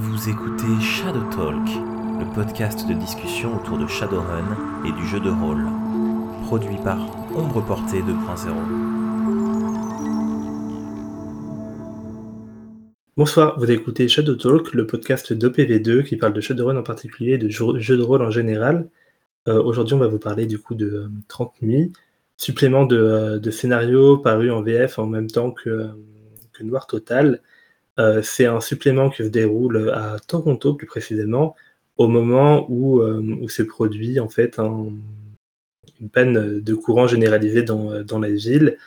Vous écoutez Shadow Talk, le podcast de discussion autour de Shadowrun et du jeu de rôle, produit par Ombre Portée 2.0. Bonsoir, vous écoutez Shadow Talk, le podcast d'OPV2 qui parle de Shadowrun en particulier et de jeux de rôle en général. Euh, aujourd'hui, on va vous parler du coup de 30 euh, nuits, supplément de, euh, de, scénario paru en VF en même temps que, que Noir Total. Euh, c'est un supplément qui se déroule à Toronto plus précisément, au moment où, euh, se produit en fait une panne de courant généralisée dans, dans la ville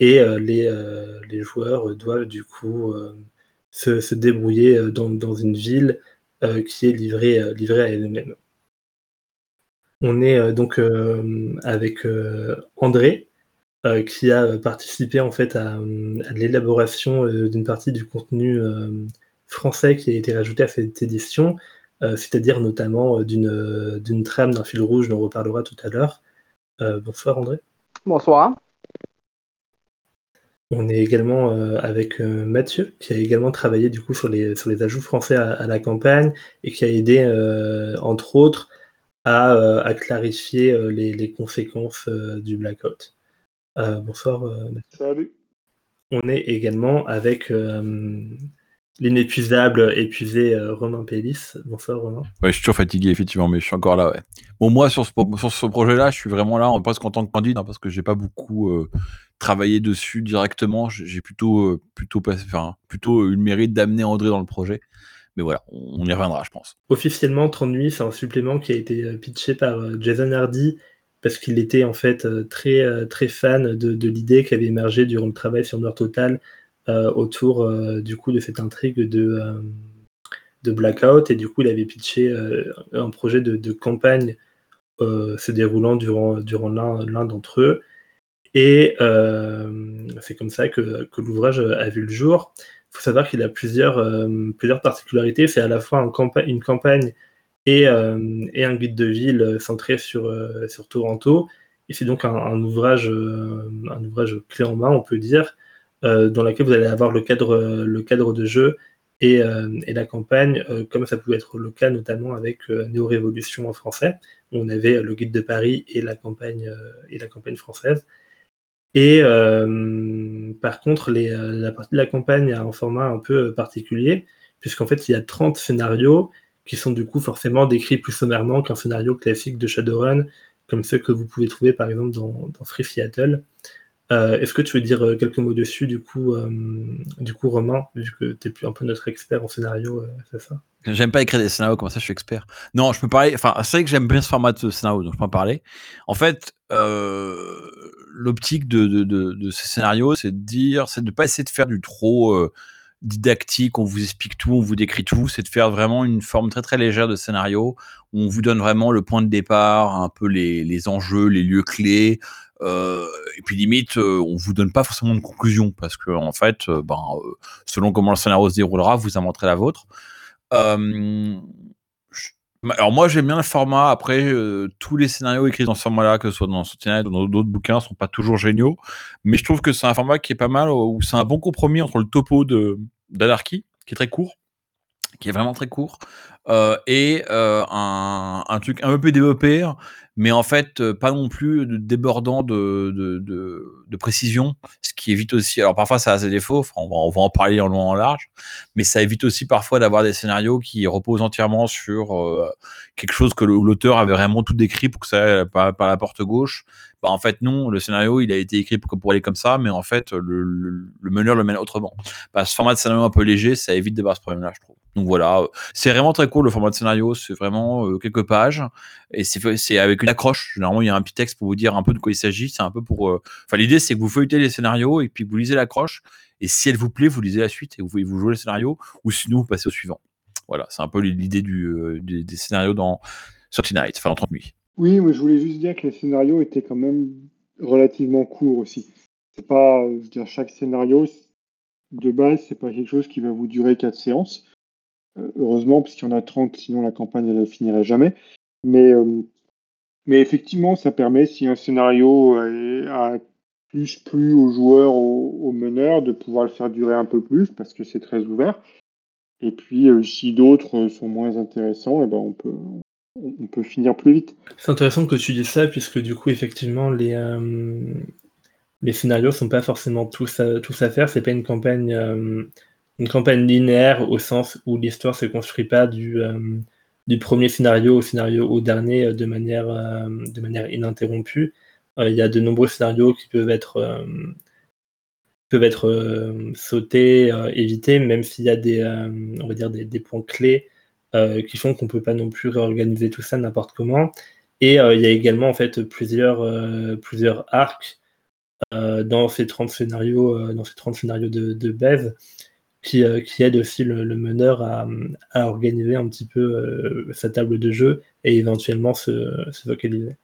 et euh, les, joueurs doivent du coup se, débrouiller dans, dans une ville qui est livrée, livrée à elle-même. On est donc avec André, euh, qui a participé en fait à, l'élaboration euh, d'une partie du contenu euh, français qui a été rajouté à cette édition, c'est-à-dire notamment d'une trame d'un fil rouge dont on reparlera tout à l'heure. bonsoir André. Bonsoir. On est également avec Mathieu, qui a également travaillé du coup sur les, sur les ajouts français à, la campagne et qui a aidé, entre autres, à, clarifier les, les conséquences du blackout. Euh, bonsoir. Euh, Salut. On est également avec euh, l'inépuisable, épuisé Romain Pélis. Bonsoir Romain. Ouais, je suis toujours fatigué, effectivement, mais je suis encore là, ouais. Bon, moi, sur ce, sur ce projet-là, je suis vraiment là, presque en tant que candidat, hein, parce que j'ai pas beaucoup travaillé dessus directement. J'ai plutôt, plutôt, enfin, plutôt eu le mérite d'amener André dans le projet. Mais voilà, on y reviendra, je pense. Officiellement, 30 nuits, c'est un supplément qui a été pitché par Jason Hardy parce qu'il était en fait euh, très, euh, très fan de, l'idée qui avait émergé durant le travail sur Noir Total euh, autour du coup de cette intrigue de, de Blackout et du coup il avait pitché un projet de, campagne se déroulant durant, durant l'un d'entre eux et c'est comme ça que, l'ouvrage a vu le jour. Il faut savoir qu'il a plusieurs, plusieurs particularités. C'est à la fois une campagne euh, et, un guide de ville centré sur, euh, sur Toronto. Et c'est donc un, ouvrage, euh, un ouvrage clé en main, on peut dire, dans lequel vous allez avoir le cadre, le cadre de jeu et, et la campagne, comme ça pouvait être le cas notamment avec Néo-Révolution en français, où on avait le guide de Paris et la campagne, et la campagne française. Et par contre, la partie de la campagne a un format un peu particulier, puisqu'en fait, il y a 30 scénarios qui sont du coup forcément décrits plus sommairement qu'un scénario classique de Shadowrun, comme ceux que vous pouvez trouver par exemple dans, Free Seattle. Euh, est-ce que tu veux dire euh, quelques mots dessus, du coup, euh, du coup Romain, vu que tu es un peu notre expert en scénario, c'est ça? J'aime pas écrire des scénarios, comme ça je suis expert? Non, je peux parler, enfin, c'est vrai que j'aime bien ce format de scénario, donc je peux en parler. En fait, l'optique de, de, de, ces scénarios, c'est de dire, c'est de pas essayer de faire du trop didactique, on vous explique tout, on vous décrit tout, c'est de faire vraiment une forme très très légère de scénario où on vous donne vraiment le point de départ, un peu les, les enjeux, les lieux clés, euh, et puis limite, euh, on vous donne pas forcément de conclusion parce que en fait, euh, ben, selon comment le scénario se déroulera, vous inventerez la vôtre. Alors moi j'aime bien le format. Après, tous les scénarios écrits dans ce format-là, que ce soit dans Sentinel ou dans d'autres bouquins, sont pas toujours géniaux. Mais je trouve que c'est un format qui est pas mal, où c'est un bon compromis entre le topo de d'Anarchy, qui est très court, qui est vraiment très court, euh, et euh, un, truc un peu développé, mais en fait euh, pas non plus débordant de, de, précision, ce qui évite aussi, alors parfois ça a ses défauts, on, va, on va en parler en long en large, mais ça évite aussi parfois d'avoir des scénarios qui reposent entièrement sur quelque chose que l'auteur avait vraiment tout décrit pour que ça aille par, la porte gauche. Bah, en fait non, le scénario il a été écrit pour, pour aller comme ça, mais en fait le meneur le mène autrement. Bah, ce format de scénario un peu léger, ça évite d'avoir ce problème-là, je trouve. Donc voilà, c'est vraiment très cool le format de scénario, c'est vraiment euh, quelques pages et c'est avec une accroche. Généralement, il y a un petit texte pour vous dire un peu de quoi il s'agit. C'est un peu pour. Euh, enfin, l'idée c'est que vous feuilletez les scénarios et puis vous lisez l'accroche et si elle vous plaît, vous lisez la suite et vous jouez le scénario ou sinon vous passez au suivant. Voilà, c'est un peu l'idée euh, des, scénarios dans 30 Night, enfin dans 30 nuits. Oui, mais je voulais juste dire que les scénarios étaient quand même relativement courts aussi. C'est pas, je veux dire, chaque scénario de base, c'est pas quelque chose qui va vous durer quatre séances. Euh, heureusement, puisqu'il y en a 30, sinon la campagne ne finirait jamais. Mais, euh, effectivement, ça permet, si un scénario a plus plu aux joueurs, aux, meneurs, de pouvoir le faire durer un peu plus, parce que c'est très ouvert. Et puis, si d'autres sont moins intéressants, et eh ben on peut, on peut finir plus vite. C'est intéressant que tu dises ça, puisque du coup, effectivement, les, euh, les scénarios sont pas forcément tous à, tous à faire. C'est pas une campagne, euh, une campagne linéaire au sens où l'histoire se construit pas du, euh, premier scénario au scénario au dernier de manière, de manière ininterrompue. Il y a de nombreux scénarios qui peuvent être, peuvent être sautés, évités, même s'il y a des, on va dire des, des points clés euh, qui font qu'on peut pas non plus réorganiser tout ça n'importe comment. Et euh, il y a également en fait plusieurs, euh, plusieurs arcs dans ces 30 scénarios, dans ces 30 scénarios de, de Bev qui, qui aident aussi le, meneur à, organiser un petit peu sa table de jeu et éventuellement se, se focaliser.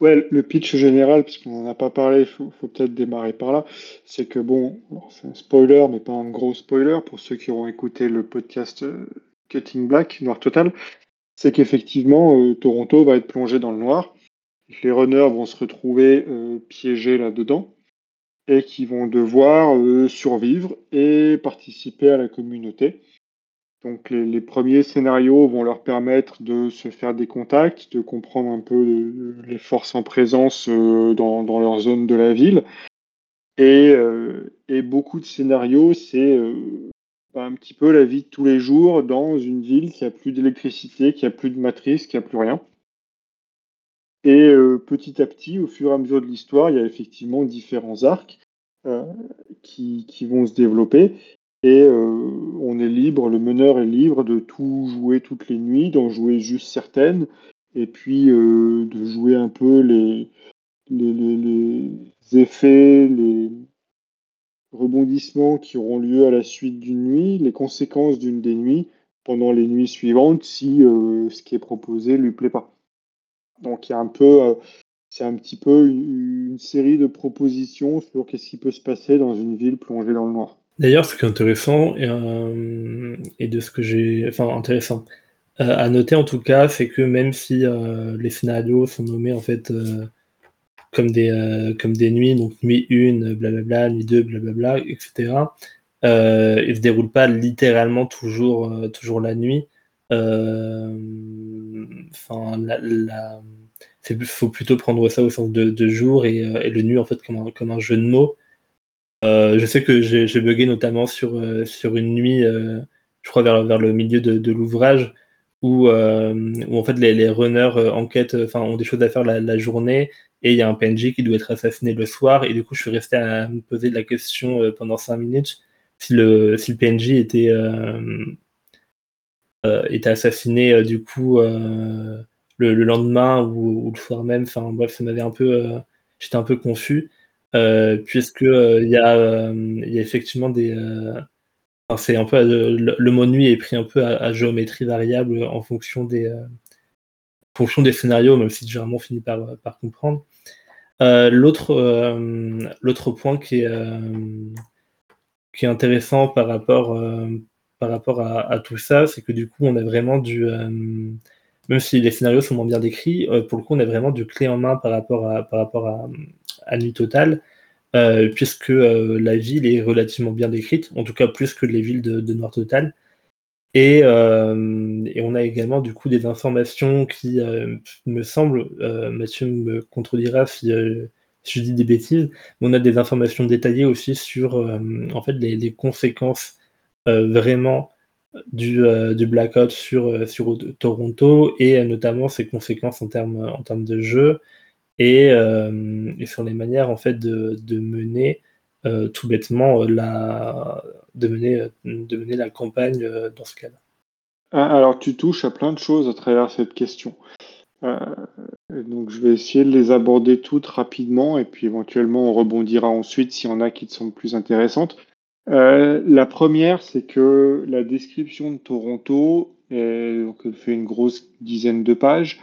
Ouais, le pitch général, puisqu'on n'en a pas parlé, il faut, peut-être démarrer par là, c'est que bon, c'est un spoiler, mais pas un gros spoiler pour ceux qui auront écouté le podcast Cutting Black, noir total, c'est qu'effectivement, euh, Toronto va être plongé dans le noir. Les runners vont se retrouver euh, piégés là-dedans et qui vont devoir euh, survivre et participer à la communauté. Donc les, premiers scénarios vont leur permettre de se faire des contacts, de comprendre un peu les forces en présence dans, leur zone de la ville. Et, beaucoup de scénarios, c'est un petit peu la vie de tous les jours dans une ville qui a plus d'électricité, qui a plus de matrice, qui a plus rien. Et euh, petit à petit, au fur et à mesure de l'histoire, il y a effectivement différents arcs euh, qui, vont se développer. Et euh, on est libre, le meneur est libre de tout jouer toutes les nuits, d'en jouer juste certaines, et puis de jouer un peu les, effets, les, rebondissements qui auront lieu à la suite d'une nuit, les conséquences d'une des nuits pendant les nuits suivantes si ce qui est proposé lui plaît pas. Donc il y a un peu, euh, c'est un petit peu une, série de propositions sur qu'est-ce qui peut se passer dans une ville plongée dans le noir. D'ailleurs, ce qui est intéressant et, euh, et de ce que j'ai, enfin intéressant à noter en tout cas, c'est que même si les scénarios sont nommés en fait comme des, euh, comme des nuits, donc nuit 1, blablabla, nuit 2, blablabla, etc. Euh, il ne se déroule pas littéralement toujours, euh, toujours la nuit. Euh, enfin, faut plutôt prendre ça au sens de, jour et, et, le nuit en fait comme un, comme un jeu de mots. je sais que j'ai bugué notamment sur, sur une nuit, je crois vers, vers le milieu de, l'ouvrage, où, où, en fait les, runners enquêtent, enfin ont des choses à faire la, journée et il y a un PNJ qui doit être assassiné le soir, et du coup, je suis resté à me poser la question euh, pendant 5 minutes si le, si le PNJ était, euh, euh, assassiné du coup le, lendemain ou, le soir même. Enfin bref, ça m'avait un peu, j'étais un peu confus puisque il y y, a, effectivement des c'est un peu le, mot nuit est pris un peu à, géométrie variable en fonction des fonction des scénarios, même si généralement on finit par, comprendre. Euh, l'autre, euh, l'autre point qui est, euh, qui est intéressant par rapport, par rapport à, tout ça, c'est que du coup, on a vraiment du. même si les scénarios sont moins bien décrits, pour le coup, on a vraiment du clé en main par rapport à, par rapport à, Nuit Totale, puisque la ville est relativement bien décrite, en tout cas plus que les villes de, Noir Total. Euh, et, on a également du coup des informations qui euh, me semblent, euh, Mathieu me contredira si, je dis des bêtises, mais on a des informations détaillées aussi sur en fait les, conséquences vraiment du, du, blackout sur, sur Toronto et notamment ses conséquences en termes en termes de jeu et, sur les manières en fait de, de mener euh, tout bêtement euh, la, de, mener, euh, de mener la campagne dans ce cas-là. Ah, alors tu touches à plein de choses à travers cette question. donc je vais essayer de les aborder toutes rapidement et puis éventuellement on rebondira ensuite s'il y en a qui te semblent plus intéressantes. La première, c'est que la description de Toronto, donc elle fait une grosse dizaine de pages,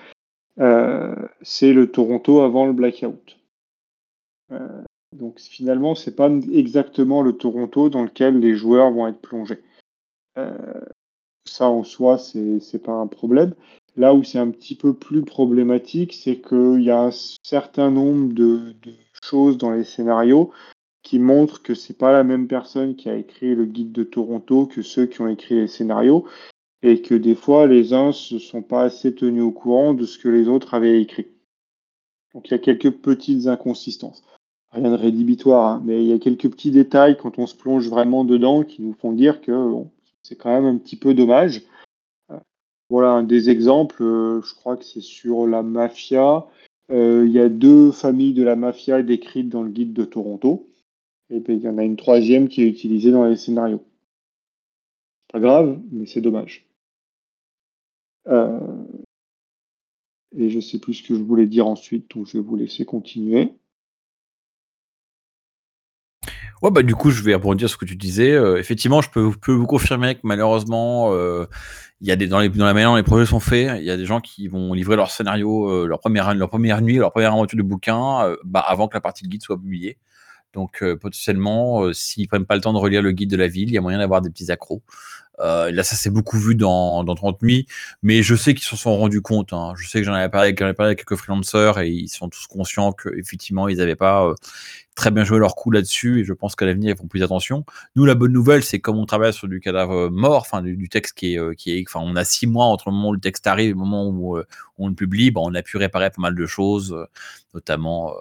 c'est le Toronto avant le blackout. Donc finalement, c'est pas exactement le Toronto dans lequel les joueurs vont être plongés. Euh, ça en soi, c'est pas un problème. Là où c'est un petit peu plus problématique, c'est qu'il y a un certain nombre de, choses dans les scénarios qui montrent que c'est pas la même personne qui a écrit le guide de Toronto que ceux qui ont écrit les scénarios et que des fois les uns se sont pas assez tenus au courant de ce que les autres avaient écrit. Donc il y a quelques petites inconsistances. Rien de rédhibitoire, hein, mais il y a quelques petits détails quand on se plonge vraiment dedans qui nous font dire que c'est quand même un petit peu dommage. Voilà un des exemples, euh, je crois que c'est sur la mafia. Euh, il y a deux familles de la mafia décrites dans le guide de Toronto. Et puis il y en a une troisième qui est utilisée dans les scénarios. Pas grave, mais c'est dommage. Euh, et je sais plus ce que je voulais dire ensuite, donc je vais vous laisser continuer. Ouais, bah du coup, je vais rebondir sur ce que tu disais. Euh, effectivement, je peux, vous confirmer que malheureusement, euh, y a des dans, la manière dont les projets sont faits, il y a des gens qui vont livrer leur scénario, leur première leur première nuit, leur première aventure de bouquin, bah, avant que la partie de guide soit publiée. Donc potentiellement, s'ils prennent pas le temps de relire le guide de la ville, il y a moyen d'avoir des petits accros. Euh, là, ça s'est beaucoup vu dans, dans 30 nuits, mais je sais qu'ils se sont rendus compte. Hein. Je sais que j'en avais parlé, parlé avec quelques freelancers et ils sont tous conscients qu'effectivement, ils n'avaient pas euh, très bien joué leur coup là-dessus et je pense qu'à l'avenir, ils font plus attention. Nous, la bonne nouvelle, c'est comme on travaille sur du cadavre mort, enfin, du, texte qui est, euh, qui est, enfin, on a six mois entre le moment où le texte arrive et le moment où, euh, on le publie, bah, on a pu réparer pas mal de choses, notamment,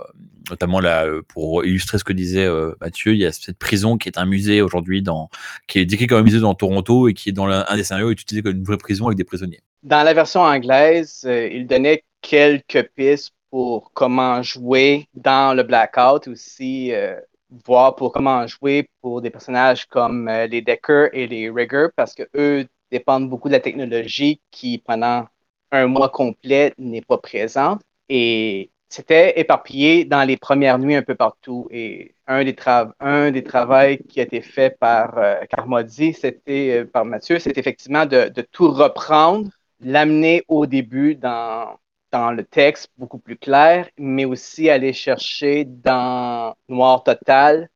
notamment là, pour illustrer ce que disait Mathieu, il y a cette prison qui est un musée aujourd'hui dans, qui est décrit comme un musée dans Toronto et qui est dans un des scénarios utilisé comme une vraie prison avec des prisonniers. Dans la version anglaise, euh, il donnait quelques pistes pour comment jouer dans le Blackout, aussi euh, voir pour comment jouer pour des personnages comme euh, les Decker et les Rigger, parce que eux dépendent beaucoup de la technologie qui, pendant un mois complet, n'est pas présente. Et c'était éparpillé dans les premières nuits un peu partout. Et un des, un des travaux qui a été fait par euh, Carmody, c'était euh, par Mathieu, c'est effectivement de, tout reprendre, l'amener au début dans, dans le texte beaucoup plus clair, mais aussi aller chercher dans Noir Total,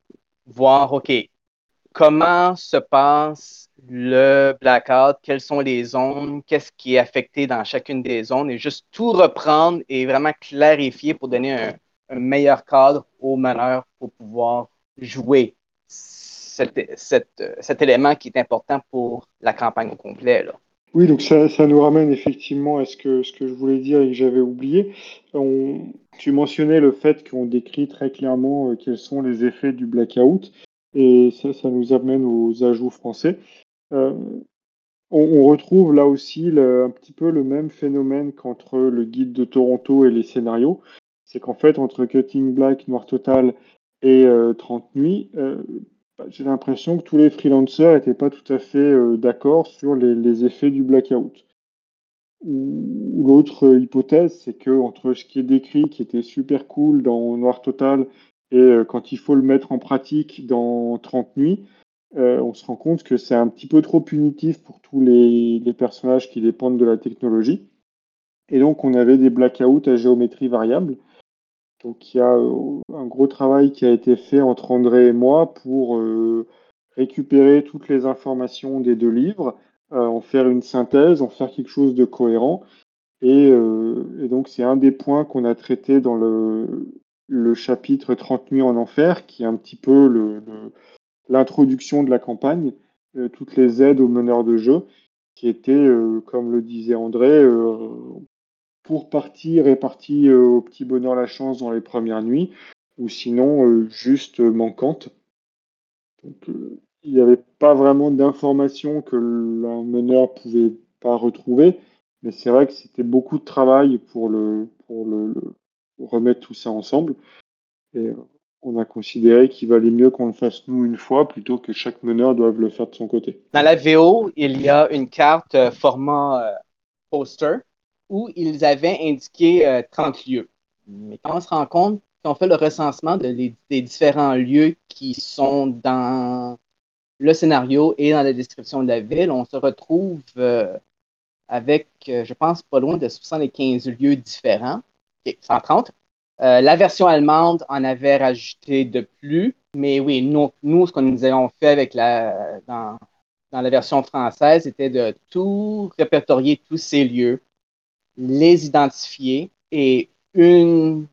voir, OK, comment se passe le blackout, quelles sont les zones, qu'est-ce qui est affecté dans chacune des zones, et juste tout reprendre et vraiment clarifier pour donner un, meilleur cadre aux meneurs pour pouvoir jouer cet, élément qui est important pour la campagne au complet. Oui, donc ça, nous ramène effectivement à ce que, ce que je voulais dire et que j'avais oublié. tu mentionnais le fait qu'on décrit très clairement euh, quels sont les effets du blackout. Et ça, ça nous amène aux ajouts français. Euh, on, retrouve là aussi un petit peu le même phénomène qu'entre le guide de Toronto et les scénarios. C'est qu'en fait, entre Cutting Black, Noir Total et 30 euh, Nuits, euh, bah, j'ai l'impression que tous les freelancers n'étaient pas tout à fait d'accord sur les, effets du blackout. Ou, l'autre hypothèse, c'est que entre ce qui est décrit, qui était super cool dans Noir Total, et quand il faut le mettre en pratique dans 30 Nuits, euh, on se rend compte que c'est un petit peu trop punitif pour tous les, personnages qui dépendent de la technologie. Et donc, on avait des blackouts à géométrie variable. Donc, il y a euh, un gros travail qui a été fait entre André et moi pour euh, récupérer toutes les informations des deux livres, en faire une synthèse, en faire quelque chose de cohérent. Et, donc, c'est un des points qu'on a traité dans le, chapitre 30 nuits en enfer, qui est un petit peu le l'introduction de la campagne, euh, toutes les aides aux meneurs de jeu, qui étaient, euh, comme le disait André, euh, pour partie réparties au petit bonheur la chance dans les premières nuits, ou sinon juste manquantes. Il n'y avait pas vraiment d'informations que le meneur pouvait pas retrouver, mais c'est vrai que c'était beaucoup de travail pour le, pour le, remettre tout ça ensemble. Et on a considéré qu'il valait mieux qu'on le fasse nous une fois plutôt que chaque meneur doive le faire de son côté. Dans la VO, il y a une carte euh, format euh, poster où ils avaient indiqué 30 euh, lieux. Mais quand on se rend compte, qu'on fait le recensement des différents lieux qui sont dans le scénario et dans la description de la ville, on se retrouve avec, je pense, pas loin de 75 lieux différents, 130, euh, la version allemande en avait rajouté de plus, mais oui, nous, ce que nous avons fait avec la, dans, la version française, c'était de tout répertorier tous ces lieux, les identifier, et une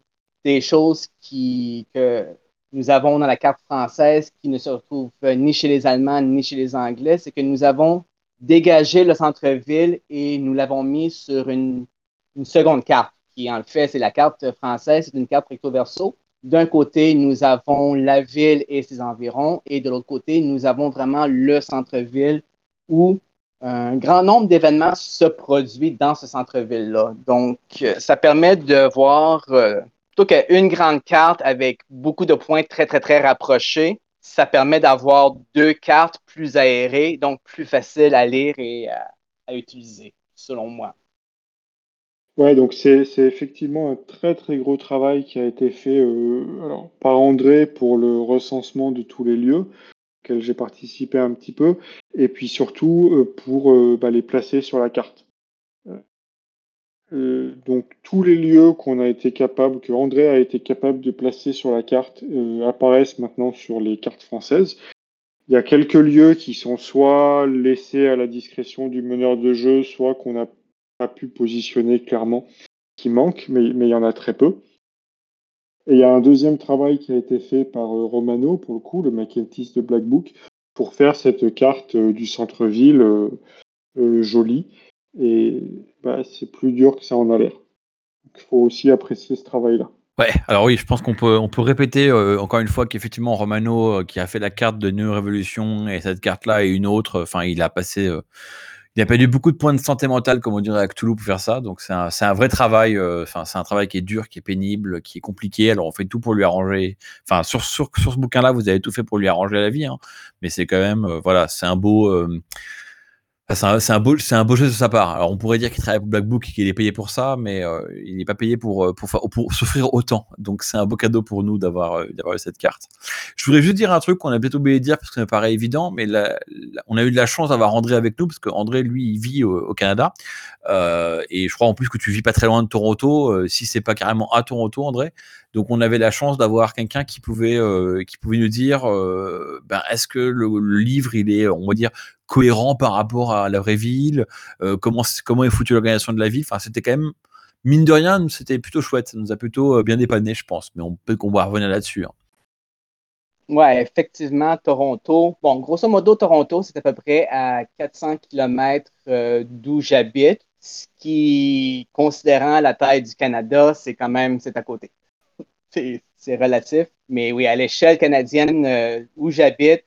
des choses qui, que nous avons dans la carte française qui ne se retrouve ni chez les Allemands ni chez les Anglais, c'est que nous avons dégagé le centre-ville et nous l'avons mis sur une, seconde carte, qui en fait, c'est la carte française, c'est une carte recto verso. D'un côté, nous avons la ville et ses environs, et de l'autre côté, nous avons vraiment le centre-ville où un grand nombre d'événements se produisent dans ce centre-ville-là. Donc, ça permet de voir euh, plutôt qu'une grande carte avec beaucoup de points très, très, très rapprochés, ça permet d'avoir deux cartes plus aérées, donc plus faciles à lire et à, utiliser, selon moi. Ouais, donc c'est effectivement un très très gros travail qui a été fait euh, par André pour le recensement de tous les lieux, auxquels j'ai participé un petit peu, et puis surtout euh, pour euh, bah, les placer sur la carte. Donc tous les lieux qu'on a été capable, que André a été capable de placer sur la carte, apparaissent maintenant sur les cartes françaises. Il y a quelques lieux qui sont soit laissés à la discrétion du meneur de jeu, soit qu'on n'a pas pu positionner clairement, qui manquent, mais, il y en a très peu. Et il y a un deuxième travail qui a été fait par euh, Romano, pour le coup, le Mackentis de Black Book, pour faire cette carte du centre-ville jolie. Et bah, c'est plus dur que ça en a l'air. Il faut aussi apprécier ce travail-là. Ouais, alors oui, je pense qu'on peut, on peut répéter euh, encore une fois qu'effectivement Romano, euh, qui a fait la carte de New Revolution et cette carte-là et une autre, enfin, il a passé, euh, il a perdu beaucoup de points de santé mentale, comme on dirait à Cthulhu, pour faire ça. Donc c'est un, vrai travail, enfin, c'est un travail qui est dur, qui est pénible, qui est compliqué. Alors on fait tout pour lui arranger. Enfin, sur, ce bouquin-là, vous avez tout fait pour lui arranger la vie, hein. mais c'est quand même, voilà, c'est un beau c'est un, beau, c'est un beau de sa part. Alors on pourrait dire qu'il travaille pour Black Book et qu'il est payé pour ça, mais euh, il n'est pas payé pour, euh, pour, souffrir autant. Donc c'est un beau cadeau pour nous d'avoir, euh, d'avoir cette carte. Je voudrais juste dire un truc qu'on a peut-être oublié de dire parce que ça me paraît évident, mais on a eu de la chance d'avoir André avec nous parce qu'André, lui, il vit au, Canada. Et je crois en plus que tu vis pas très loin de Toronto, si c'est pas carrément à Toronto, André. Donc on avait la chance d'avoir quelqu'un qui pouvait qui pouvait nous dire ben, est-ce que le, livre il est on va dire cohérent par rapport à la vraie ville, euh, comment, comment est foutue l'organisation de la ville? Enfin, c'était quand même, mine de rien, c'était plutôt chouette. Ça nous a plutôt euh, bien dépanné, je pense. Mais on peut qu'on va revenir là-dessus. Hein. Ouais, effectivement, Toronto. Bon, grosso modo, Toronto, c'est à peu près à 400 km euh, d'où j'habite, ce qui, considérant la taille du Canada, c'est quand même, c'est à côté. c'est relatif. Mais oui, à l'échelle canadienne où j'habite,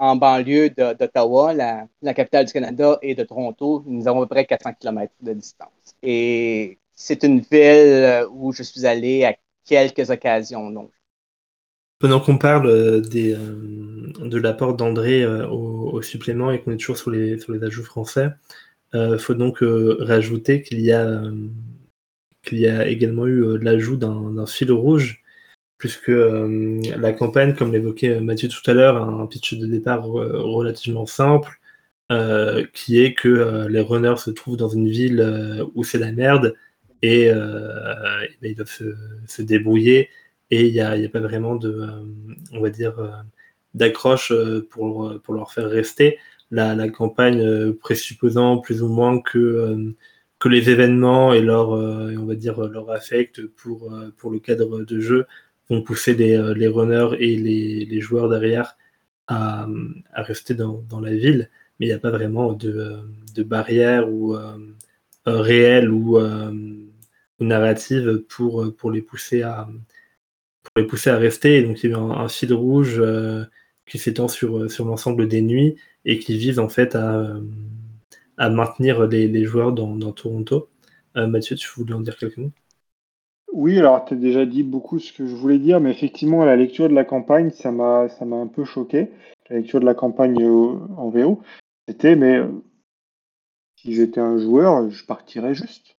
en banlieue d'Ottawa, la, capitale du Canada, et de Toronto. Nous avons à peu près 400 km de distance. Et c'est une ville où je suis allé à quelques occasions. Donc. Pendant qu'on parle euh, des, euh, de l'apport d'André euh, au, supplément et qu'on est toujours sur les, sur les ajouts français, il faut donc rajouter qu'il y, a, qu'il y a également eu l'ajout d'un fil rouge puisque euh, la campagne, comme l'évoquait euh, Mathieu tout à l'heure, a un pitch de départ relativement simple, euh, qui est que les runners se trouvent dans une ville où c'est la merde et, ben, ils doivent se, débrouiller et il n'y a, pas vraiment de, on va dire, d'accroche pour, pour leur faire rester. La, campagne présupposant plus ou moins que, que les événements et leur, on va dire, leur affect pour, pour le cadre de jeu vont pousser les, euh, les runners et les, les, joueurs derrière à, à rester dans, dans, la ville, mais il n'y a pas vraiment de, euh, de barrière ou euh, réelle ou, narrative pour, pour, les pousser à, pour les pousser à rester. donc il y a un, un fil rouge qui s'étend sur, sur l'ensemble des nuits et qui vise en fait à, à maintenir les, les joueurs dans, Toronto. Mathieu, tu voulais en dire quelques mots? Oui, alors tu as déjà dit beaucoup ce que je voulais dire, mais effectivement, la lecture de la campagne, ça m'a un peu choqué. La lecture de la campagne euh, en VO, c'était mais euh, si j'étais un joueur, je partirais juste.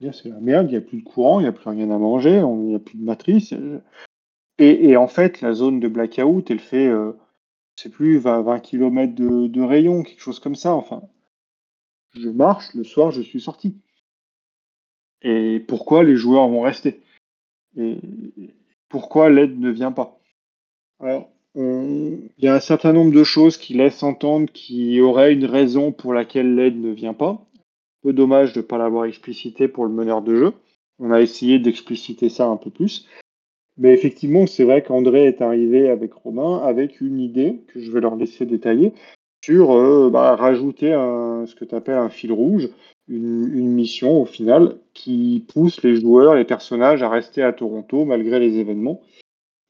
C'est la merde, il n'y a plus de courant, il n'y a plus rien à manger, il n'y a plus de matrice. Et, en fait, la zone de blackout, elle fait, euh, c'est plus 20, 20 km de, de rayon, quelque chose comme ça. Enfin, je marche, le soir, je suis sorti et pourquoi les joueurs vont rester? Et pourquoi l'aide ne vient pas? Alors, il y a un certain nombre de choses qui laissent entendre qu'il y aurait une raison pour laquelle l'aide ne vient pas. Peu dommage de ne pas l'avoir explicité pour le meneur de jeu. On a essayé d'expliciter ça un peu plus. Mais effectivement, c'est vrai qu'André est arrivé avec Romain avec une idée que je vais leur laisser détailler sur euh, bah, rajouter ce que tu appelles un fil rouge, une, mission au final qui pousse les joueurs, les personnages à rester à Toronto malgré les événements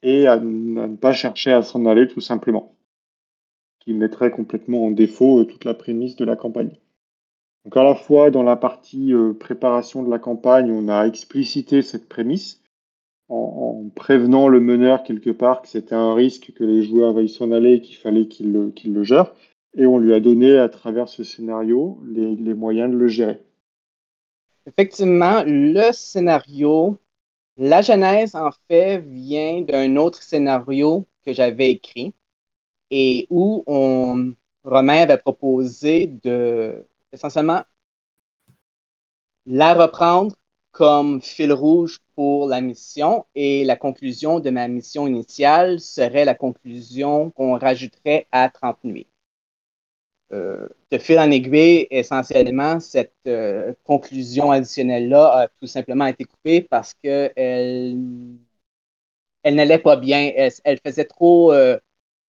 et à, ne pas chercher à s'en aller tout simplement, qui mettrait complètement en défaut euh, toute la prémisse de la campagne. Donc à la fois dans la partie euh, préparation de la campagne, on a explicité cette prémisse en, en prévenant le meneur quelque part que c'était un risque que les joueurs veuillent s'en aller et qu'il fallait qu'il le, qu le gère. Et on lui a donné à travers ce scénario les, les moyens de le gérer. Effectivement, le scénario, la genèse en fait vient d'un autre scénario que j'avais écrit et où on, Romain avait proposé de essentiellement la reprendre comme fil rouge pour la mission et la conclusion de ma mission initiale serait la conclusion qu'on rajouterait à 30 nuits euh, de fil en aiguille, essentiellement, cette euh, conclusion additionnelle-là a tout simplement été coupée parce qu'elle elle, n'allait pas bien. Elle, elle faisait trop euh,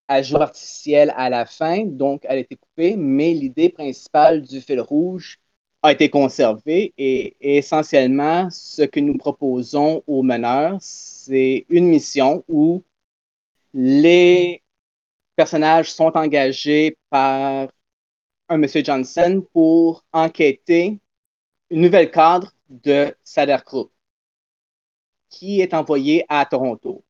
ajout artificiel à la fin, donc elle a été coupée, mais l'idée principale du fil rouge a été conservée et, essentiellement, ce que nous proposons aux meneurs, c'est une mission où les personnages sont engagés par un M. Johnson pour enquêter une nouvelle cadre de Sader Group qui est envoyé à Toronto.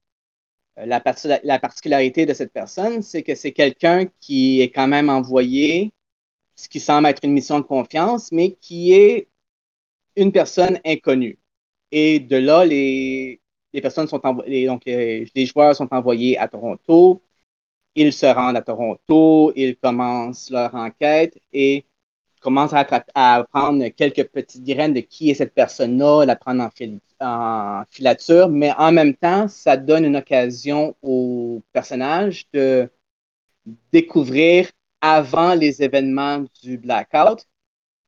Euh, la particularité de cette personne, c'est que c'est quelqu'un qui est quand même envoyé, ce qui semble être une mission de confiance, mais qui est une personne inconnue. Et de là, les, personnes sont donc les, les joueurs sont envoyés à Toronto ils se rendent à Toronto, ils commencent leur enquête et commencent à, prendre quelques petites graines de qui est cette personne-là, la prendre en, en, filature, mais en même temps, ça donne une occasion aux personnages de découvrir avant les événements du blackout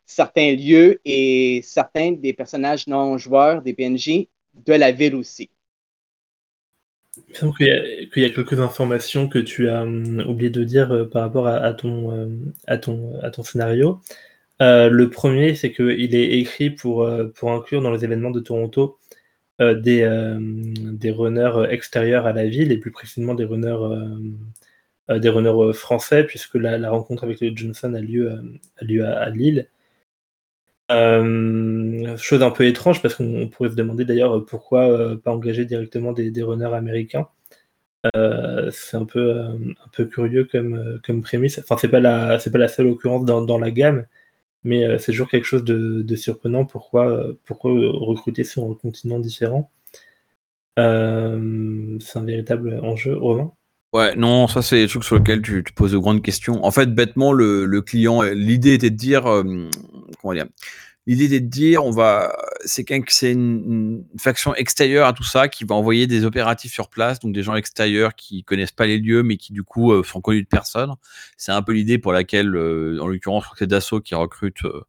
certains lieux et certains des personnages non joueurs des PNJ de la ville aussi. Il semble qu'il y, y, a quelques informations que tu as um, oublié de dire euh, par rapport à, euh, ton, scénario. Euh, le premier, c'est qu'il est écrit pour, inclure dans les événements de Toronto des, des runners extérieurs à la ville, et plus précisément des runners, des runners français, puisque la, rencontre avec les Johnson a lieu, a lieu à, Lille. Euh, chose un peu étrange parce qu'on pourrait se demander d'ailleurs pourquoi euh, pas engager directement des, des runners américains. Euh, c'est un peu, un peu curieux comme, comme prémisse. Enfin, c'est pas la, pas la seule occurrence dans, dans la gamme, mais c'est toujours quelque chose de, de, surprenant. Pourquoi, pourquoi recruter sur un continent différent? C'est un véritable enjeu, Romain. Ouais, non, ça c'est des trucs sur lesquels tu, tu, poses de grandes questions. En fait, bêtement, le, client, l'idée était de dire, euh, comment dire, l'idée était de dire, on va, c'est c'est une, faction extérieure à tout ça qui va envoyer des opératifs sur place, donc des gens extérieurs qui connaissent pas les lieux, mais qui du coup euh, sont connus de personne. C'est un peu l'idée pour laquelle, euh, en l'occurrence, c'est Dassault qui recrute euh,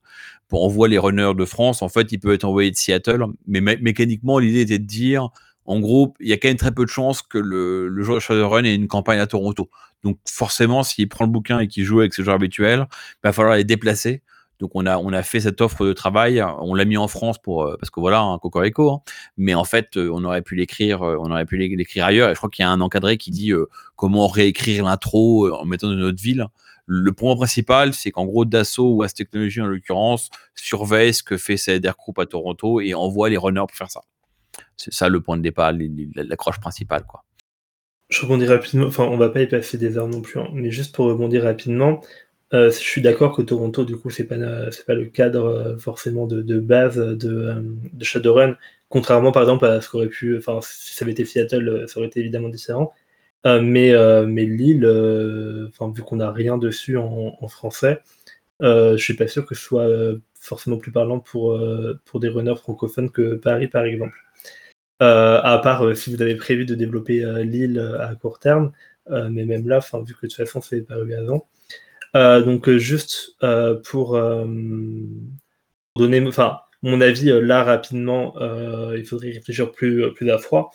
pour envoyer les runners de France. En fait, il peut être envoyé de Seattle, mais mé mécaniquement, l'idée était de dire en gros, il y a quand même très peu de chances que le, le joueur de Shadowrun ait une campagne à Toronto. Donc forcément, s'il prend le bouquin et qu'il joue avec ses joueurs habituels, il va falloir les déplacer. Donc on a, on a fait cette offre de travail, on l'a mis en France pour parce que voilà, un cocorico. Hein, mais en fait, on aurait pu l'écrire, on aurait pu l'écrire ailleurs. Et je crois qu'il y a un encadré qui dit euh, comment réécrire l'intro en mettant de notre ville. Le point principal, c'est qu'en gros, Dassault ou As Technologies en l'occurrence surveille ce que fait CDR Group à Toronto et envoie les runners pour faire ça c'est ça le point de départ, l'accroche principale. Quoi. Je rebondis rapidement, enfin on va pas y passer des heures non plus, hein, mais juste pour rebondir rapidement, euh, je suis d'accord que Toronto, du coup, c'est pas, pas le cadre euh, forcément de, base de, euh, de, Shadowrun, contrairement par exemple à ce qu'aurait pu, enfin si ça avait été Seattle, euh, ça aurait été évidemment différent. Mais, mais Lille, vu qu'on n'a rien dessus en, en français, je suis pas sûr que ce soit forcément plus parlant pour, pour des runners francophones que Paris par exemple. Euh, à part euh, si vous avez prévu de développer euh, l'île à court terme, mais même là, vu que de toute façon c'est paru avant. donc juste pour donner, mon avis là rapidement, il faudrait réfléchir plus plus à froid.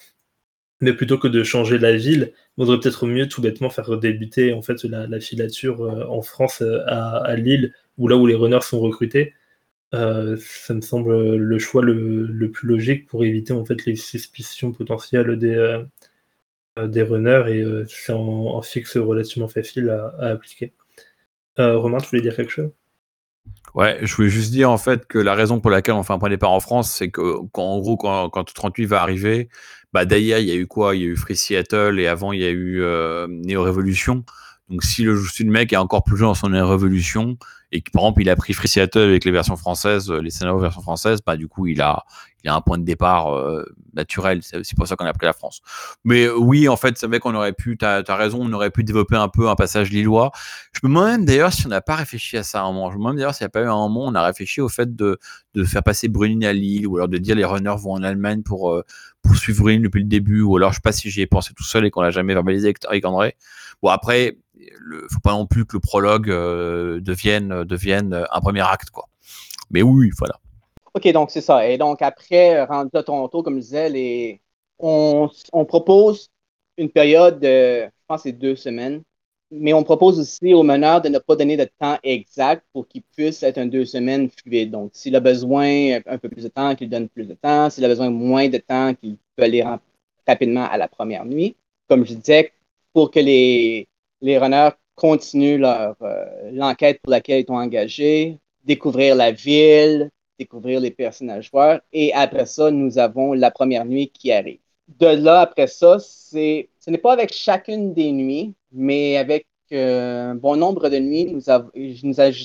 mais plutôt que de changer la ville, il vaudrait peut-être mieux tout bêtement faire débuter en fait la, filature en France à, Lille, ou là où les runners sont recrutés. Ça me semble le choix le, plus logique pour éviter en fait les suspicions potentielles des, des runners et c'est en, fixe relativement facile à, appliquer. Romain, tu voulais dire quelque chose? Ouais, je voulais juste dire en fait que la raison pour laquelle on fait un point départ en France, c'est que en gros, quand, quand 38 va arriver, bah d'ailleurs, il y a eu quoi? Il y a eu Free Seattle et avant, il y a eu euh, Neo Revolution. Donc si le, si le mec est encore plus jeune dans son Neo Revolution et que par exemple il a pris Free Seattle avec les versions françaises, les scénarios version française, bah du coup il a, il a un point de départ euh, naturel. C'est pour ça qu'on a pris la France. Mais euh, oui, en fait, c'est vrai qu'on aurait pu, tu as, raison, on aurait pu développer un peu un passage lillois. Je me demande d'ailleurs si on n'a pas réfléchi à ça à un moment. Je me demande d'ailleurs s'il n'y a pas eu un moment, on a réfléchi au fait de, de faire passer Brunin à Lille ou alors de dire les runners vont en Allemagne pour, euh, pour suivre Brunin depuis le début ou alors je sais pas si j'y ai pensé tout seul et qu'on l'a jamais verbalisé avec, André. Bon, après, il faut pas non plus que le prologue devienne, devienne un premier acte, quoi. Mais oui, voilà. OK, donc c'est ça. Et donc après, rendu à Toronto, comme je disais, on, propose une période de, je pense, c'est deux semaines. Mais on propose aussi au meneur de ne pas donner de temps exact pour qu'il puisse être un deux semaines fluide. Donc, s'il a besoin un peu plus de temps, qu'il donne plus de temps. S'il a besoin moins de temps, qu'il peut aller rapidement à la première nuit. Comme je disais, pour que les, les runners continuent leur euh, l'enquête pour laquelle ils sont engagés, découvrir la ville, découvrir les personnages joueurs. Et après ça, nous avons la première nuit qui arrive. De là, après ça, c'est, ce n'est pas avec chacune des nuits, mais avec euh, un bon nombre de nuits, nous,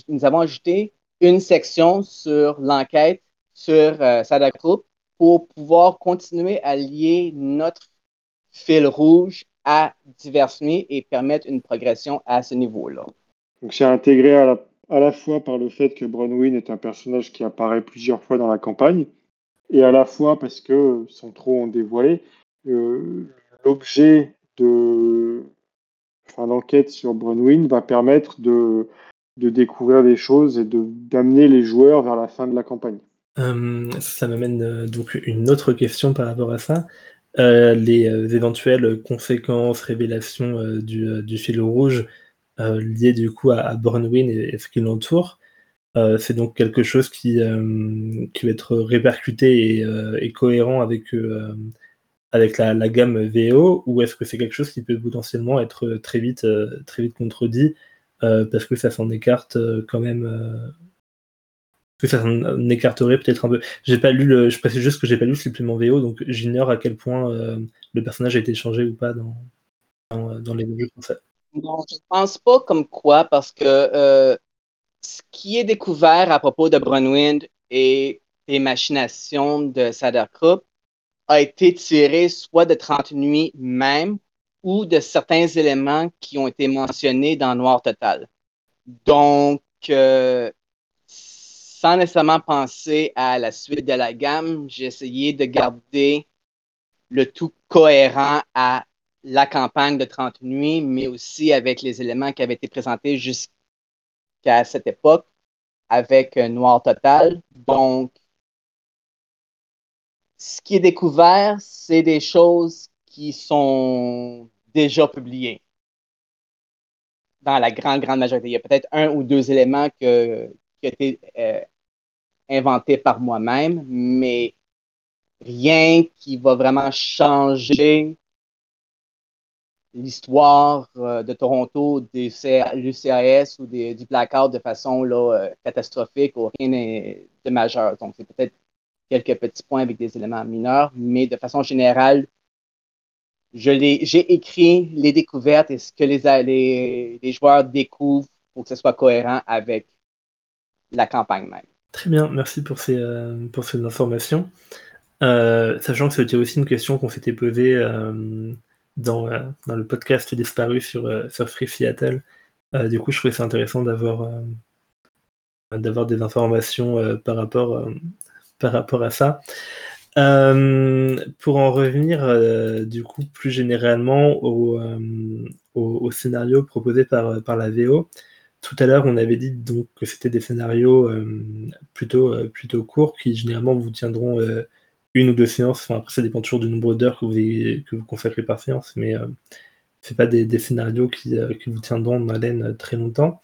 nous, avons ajouté une section sur l'enquête sur euh, Group pour pouvoir continuer à lier notre fil rouge à diverses nuits et permettre une progression à ce niveau-là. Donc, c'est intégré à la à la fois par le fait que Bronwyn est un personnage qui apparaît plusieurs fois dans la campagne, et à la fois parce que, sans trop en dévoiler, euh, l'objet de enfin, l'enquête sur Bronwyn va permettre de, de découvrir des choses et d'amener les joueurs vers la fin de la campagne. Euh, ça m'amène euh, donc une autre question par rapport à ça. Les éventuelles conséquences, révélations du, du, fil rouge euh, lié du coup à, à et, ce qui l'entoure. Euh, c'est donc quelque chose qui, euh, qui va être répercuté et, cohérent avec, avec la, gamme VO ou est-ce que c'est quelque chose qui peut potentiellement être très vite, très vite contredit parce que ça s'en écarte quand même que ça s'en écarterait peut-être un peu. J'ai pas lu le, je précise juste que j'ai pas lu le supplément VO, donc j'ignore à quel point le personnage a été changé ou pas dans, dans, les jeux français. Non, je pense pas comme quoi, parce que euh, ce qui est découvert à propos de Brunwind et des machinations de Sadarkrupp a été tiré soit de 30 nuits même ou de certains éléments qui ont été mentionnés dans Noir Total. Donc, euh, sans nécessairement penser à la suite de la gamme, j'ai essayé de garder le tout cohérent à la campagne de 30 nuits, mais aussi avec les éléments qui avaient été présentés jusqu'à cette époque avec Noir Total. Donc, ce qui est découvert, c'est des choses qui sont déjà publiées dans la grande, grande majorité. Il y a peut-être un ou deux éléments qui ont été euh, inventés par moi-même, mais rien qui va vraiment changer l'histoire euh, de Toronto, des l'UCAS ou du blackout de façon euh, catastrophique ou rien de majeur. Donc, c'est peut-être quelques petits points avec des éléments mineurs, mais de façon générale, j'ai écrit les découvertes et ce que les, joueurs découvrent pour que ce soit cohérent avec la campagne même. Très bien, merci pour ces, euh, pour ces informations. sachant que c'était aussi une question qu'on s'était posée dans, euh, dans le podcast disparu sur, euh, sur Free Seattle. Euh, du coup, je trouvais ça intéressant d'avoir des informations par, rapport, par rapport à ça. pour en revenir du coup plus généralement au, au, scénario proposé par, par la VO, tout à l'heure on avait dit donc que c'était des scénarios plutôt, plutôt courts qui généralement vous tiendront une ou deux séances. Enfin, après, ça dépend toujours du nombre d'heures que vous, que vous consacrez par séance, mais euh, c'est pas des, scénarios qui, qui, vous tiendront en haleine très longtemps.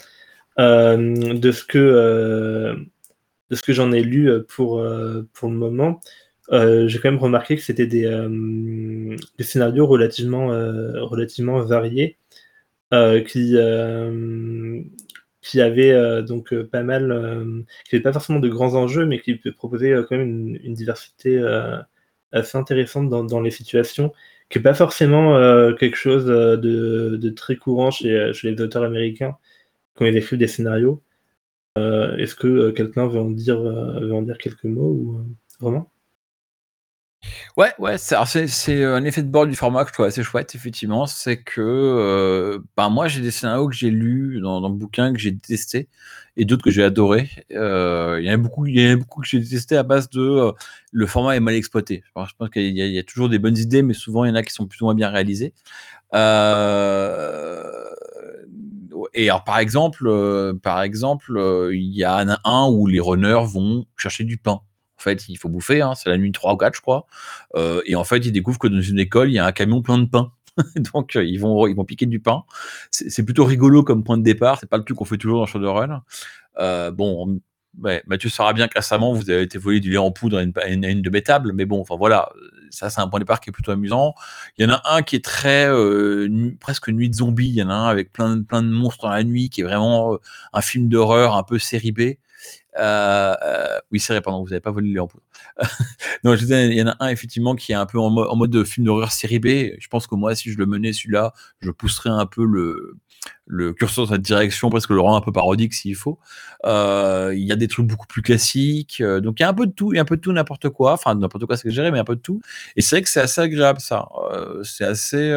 de ce que, que j'en ai lu pour, pour le moment, j'ai quand même remarqué que c'était des, des, scénarios relativement, relativement variés. qui, qui avait euh, donc euh, pas mal, euh, qui n'avait pas forcément de grands enjeux, mais qui peut proposer quand même une, diversité assez intéressante dans, les situations, qui n'est pas forcément quelque chose de, très courant chez, les auteurs américains quand ils écrivent des scénarios. Est-ce que quelqu'un veut en dire quelques mots ou vraiment Ouais, ouais, c'est un effet de bord du format que je trouve assez chouette, effectivement. C'est que, euh, bah, moi, j'ai des scénarios que j'ai lus dans, dans le bouquin, que j'ai détesté, et d'autres que j'ai adoré. Euh, il y en a beaucoup, y en a beaucoup que j'ai détesté à base de euh, le format est mal exploité. Je pense, qu'il y, a toujours des bonnes idées, mais souvent il y en a qui sont plus ou moins bien réalisées. et alors, par exemple, il y en a un où les runners vont chercher du pain. En fait, il faut bouffer, hein, c'est la nuit 3 ou 4, je crois. Euh, et en fait, ils découvrent que dans une école, il y a un camion plein de pain. Donc, euh, ils, vont, ils vont piquer du pain. C'est plutôt rigolo comme point de départ. C'est pas le truc qu'on fait toujours dans Shadowrun. Euh, bon, Mathieu saura bien que récemment, vous avez été volé du lait en poudre à une, une, de mes tables. Mais bon, enfin voilà, ça, c'est un point de départ qui est plutôt amusant. Il y en a un qui est très presque nuit de zombie. Il y en a un avec plein, plein de monstres dans la nuit qui est vraiment un film d'horreur un peu série B. Euh, euh, oui, c'est vrai, pardon, vous n'avez pas volé les poudre. non, je disais, il y en a un effectivement qui est un peu en, mode de film d'horreur série B. Je pense que moi, si je le menais celui-là, je pousserais un peu le, curseur dans cette direction, presque le rendre un peu parodique s'il faut. Euh, il y a des trucs beaucoup plus classiques. donc il y a un peu de tout, il y a un peu de tout, n'importe quoi. Enfin, n'importe quoi, c'est géré, mais un peu de tout. Et c'est vrai que c'est assez agréable ça. c'est assez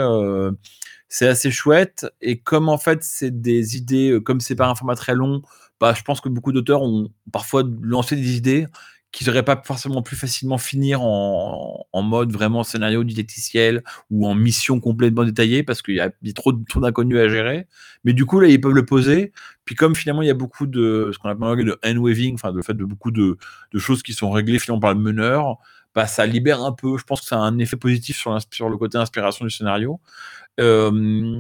c'est assez chouette. Et comme en fait, c'est des idées, comme c'est pas un format très long, bah, je pense que beaucoup d'auteurs ont parfois lancé des idées qui n'auraient pas forcément plus facilement finir en, mode vraiment scénario didacticiel ou en mission complètement détaillée parce qu'il y a, trop, trop d'inconnus à gérer. Mais du coup, là, ils peuvent le poser. Puis comme finalement, il y a beaucoup de ce qu'on appelle de hand waving, enfin, le fait de beaucoup de, choses qui sont réglées finalement par le meneur, bah, ça libère un peu. Je pense que ça a un effet positif sur, sur le côté inspiration du scénario. Euh,